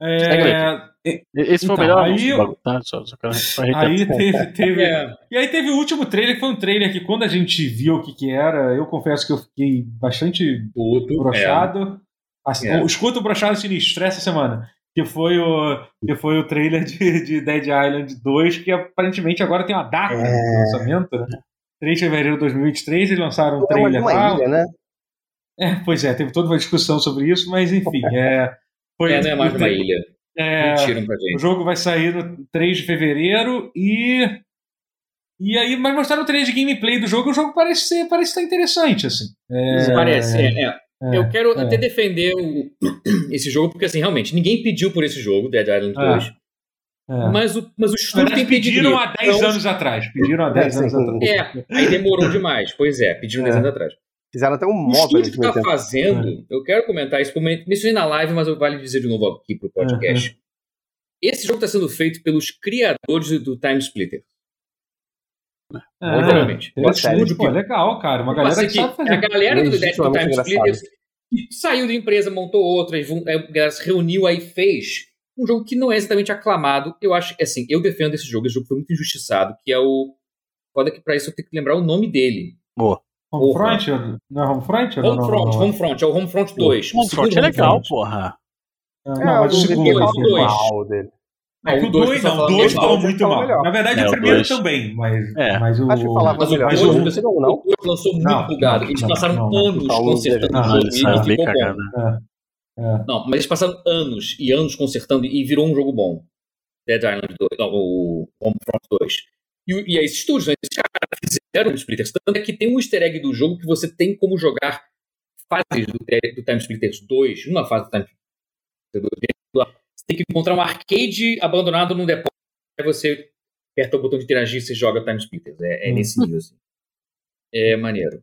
Aceitável. É, Esse foi Então, o melhor aí anúncio eu- do bagulho, tá? Só, só aí teve, teve- *laughs* É, E aí teve o último trailer, que foi um trailer que quando a gente viu o que, que era, eu confesso que eu fiquei bastante puto. brochado. Assim, É. Escuta o brochado sinistro essa semana. Que foi o, que foi o trailer de, de Dead Island 2, que aparentemente agora tem uma data É. de lançamento, né? 3 de fevereiro de 2023, eles lançaram um É uma, trailer uma lá. ilha, né? É, pois é, teve toda uma discussão sobre isso, mas enfim. *laughs* É, foi, É, não é mais uma ilha. É, Mentiram pra o gente. jogo vai sair no 3 de fevereiro e. E aí, mas mostraram o trailer de gameplay do jogo, o jogo parece ser, parece estar interessante, assim. É, Parece, é, é. é, Eu quero é. até defender o- *clears throat* esse jogo, porque assim, realmente, ninguém pediu por esse jogo, Dead Island Ah, 2. é. Mas, o, mas o estúdio tem pedido. pediram há 10 Então, anos atrás. Pediram há 10 É, anos atrás. É, aí demorou demais. Pois é, pediram 10 É. anos atrás. Fizeram até um O móvel estúdio está fazendo, eu quero comentar isso, mencionei na live, mas eu vale dizer de novo aqui pro podcast. Esse jogo está sendo feito pelos criadores do Time Splitter. É, tem O estúdio, pô, que- legal, cara. Uma galera que sabe fazer. a galera do, do Time engraçado. Que saiu da empresa, montou outra, e aí a galera se reuniu aí e fez um jogo que não é exatamente aclamado. Eu acho, assim, eu defendo esse jogo, esse jogo foi muito injustiçado, que é o. Foda que pra isso eu tenho que lembrar o nome dele. Boa. Homefront? Não é Homefront? ou não, não, Homefront. Homefront, é o Homefront 2. o Homefront é legal, porra. É, É, não, mas o o segundo. dois, assim, dois. mal dele. É que o o dois 2 tá não, o falando 2 mal, falou muito mal. Na verdade, É, o o primeiro também, mas, É. mas o. Acho que falava Mas o melhor. mas dois, o- você- não, não. o dois lançou muito bugado. Eles passaram anos Não, consertando o jogo ele e ficou bom. cagado. É, é. Não, mas eles passaram anos e anos consertando e virou um jogo bom. Dead Island 2, não, o Homefront 2. E, e aí, esses estúdios, né, esses caras fizeram o Splitters. Tanto é que tem um easter egg do jogo que você tem como jogar fases do, do Time Splitters 2, uma fase do Time Splitters 2. Você tem que encontrar um arcade abandonado num depósito. Aí você aperta o botão de interagir e você joga Time Splitters. É, é nesse nível, assim. É maneiro.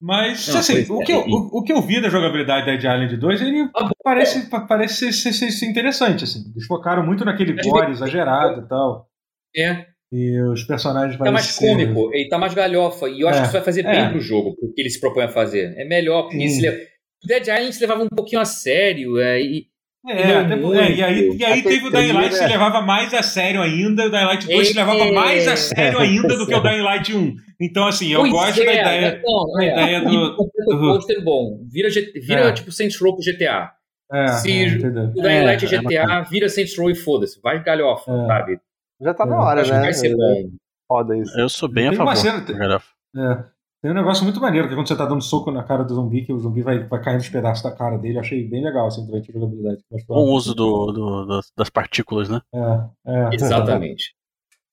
Mas, Não, assim, o, é, que eu, e- o, o que eu vi da jogabilidade da Dead Island 2, ele Ah, parece, pa- parece ser, ser- ser- interessante, assim. Eles focaram muito naquele gore exagerado e tal. É, E os personagens tá mais ser- cômico, ele tá mais galhofa. E eu acho É, que isso vai fazer é. bem pro jogo, pro que ele se propõe a fazer. É melhor, porque Sim. se le- o Dead Island se levava um pouquinho a sério. É, e, É, é, e aí, e aí teve o Dying Light que se terceira- levava mais a sério ainda, o Dying Light 2 se É. levava mais a sério ainda do que o Dying Light 1. Então, assim, eu Pois gosto da é, ideia. Não, da é, ideia do- do- bom. Vira, vira É. tipo Saints Row pro GTA. É, Se- é? O Dying É, Light é é GTA, vira Saints Row e foda-se. Vai galhofa, É. sabe? Já tá na É, hora, Acho que né? vai ser bom. Foda isso. Eu sou bem a Tem uma favor. cena- galera. É. Tem um negócio muito maneiro, que é quando você tá dando soco na cara do zumbi, que o zumbi vai, vai caindo os pedaços da cara dele. Achei bem legal, assim, durante a jogabilidade. Com o uso do, do- das, das partículas, né? É, é. Exatamente.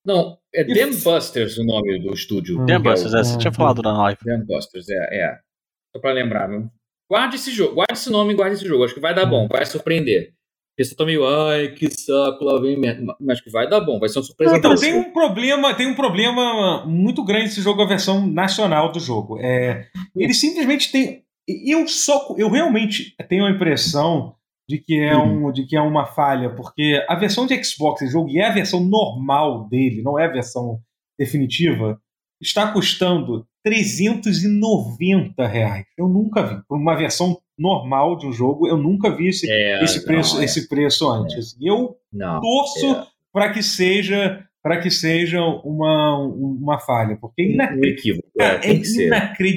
Não, é E- Damn Busters o nome do estúdio. Hum. é o- Lembra? Você Uhum. tinha falado na live. Damn Busters, é, é. Só pra lembrar. meu. Guarde esse jogo, guarde esse nome e guarde esse jogo. Acho que vai dar bom, vai surpreender. A pessoa tá meio, ai, que saco, lá vem merda. Mas que vai dar bom, vai ser uma surpresa Então, tem um problema, tem um problema muito grande esse jogo, a versão nacional do jogo. É, ele simplesmente tem. Eu só. Eu realmente tenho a impressão de que é, um, de que é uma falha, porque a versão de Xbox do jogo, e é a versão normal dele, não é a versão definitiva, está custando 390 reais. Eu nunca vi. Por uma versão normal de um jogo, eu nunca vi esse, É, esse, preço, não, é. esse preço antes. Assim, Eu Não. torço é. para que seja para que seja uma, uma falha, porque é, Um inacre- equívoco. cara, É, é ser.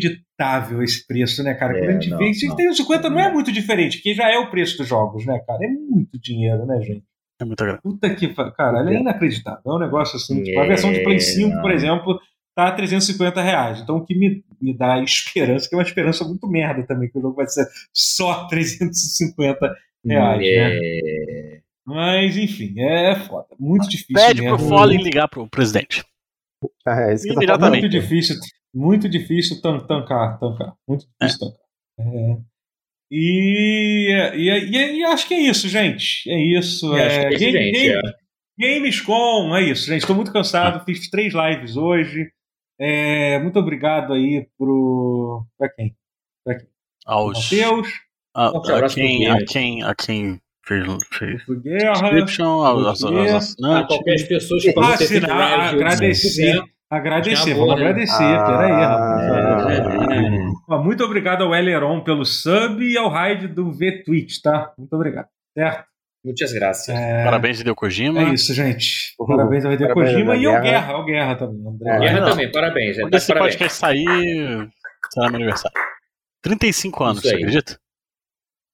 inacreditável esse preço, né, cara? Quando É, a gente não, vê, se não. 50 não é muito diferente, que já é o preço dos jogos, né, cara? É muito dinheiro, né, gente? É muita grana. Puta que fa- caralho, é inacreditável. É um negócio assim, tipo, a É, versão de Play 5, por não. exemplo, tá a 350 reais. Então o que me, me dá *laughs* esperança, que é uma esperança muito merda também, que o jogo vai ser só *laughs* 350 reais, né? É. Mas, enfim, é foda. Muito difícil. Pede pro mesmo. Fallen ligar pro presidente. É, isso que tô Imediatamente. Muito difícil, muito difícil tan- tancar, tancar. Muito difícil tancar. É. E, e, e, e acho que é isso, gente. É isso. É, acho que é É, Game- gente, Game- Gamescom, é isso, gente. Estou muito cansado. Fiz três lives hoje. É, muito obrigado aí pro. Pra quem? Aos, Matheus, a, Forte a, abraço quem, a, quem, a quem fez, fez Guerra. aos, aos, aos. A qualquer pessoas que podem ter Ah, agradecer. Agradecer, vamos né? agradecer. Ah, Peraí, rapaz. é. Ó, Muito obrigado ao Eleron pelo sub e ao Raid do V-Twitch, tá? Muito obrigado. Certo? Muitas graças. É, Parabéns, Hideo Kojima. É isso, gente. Uhum. Parabéns ao Hideo Kojima ao e ao Guerra. Guerra. Ao Guerra também. André. É. Guerra não. também, parabéns. né? Quando Tá esse parabéns. podcast sair, será meu aniversário. 35 anos, você acredita?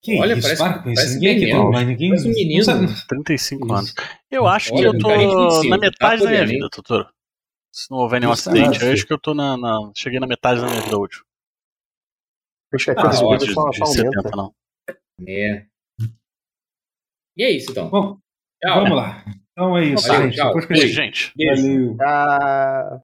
Que Olha, isso, parece- para com isso. Ninguém aqui tem, mas ninguém. Parece um menino. não sabe- 35 Isso. anos. Eu acho que Olha, eu tô cara, 25, na tá metade da minha vida, Totoro. Se não houver nenhum Isso, acidente, tá, eu acho que eu tô na, na- Cheguei na metade da minha vida útil. Acho que Ah, a Não coisa de, de só, de só 70, aumenta. não. É. E é isso, então. Bom, Tchau. vamos lá. Então é isso, Valeu, gente. tchau. Fui. gente- Beijo. Valeu. Ah,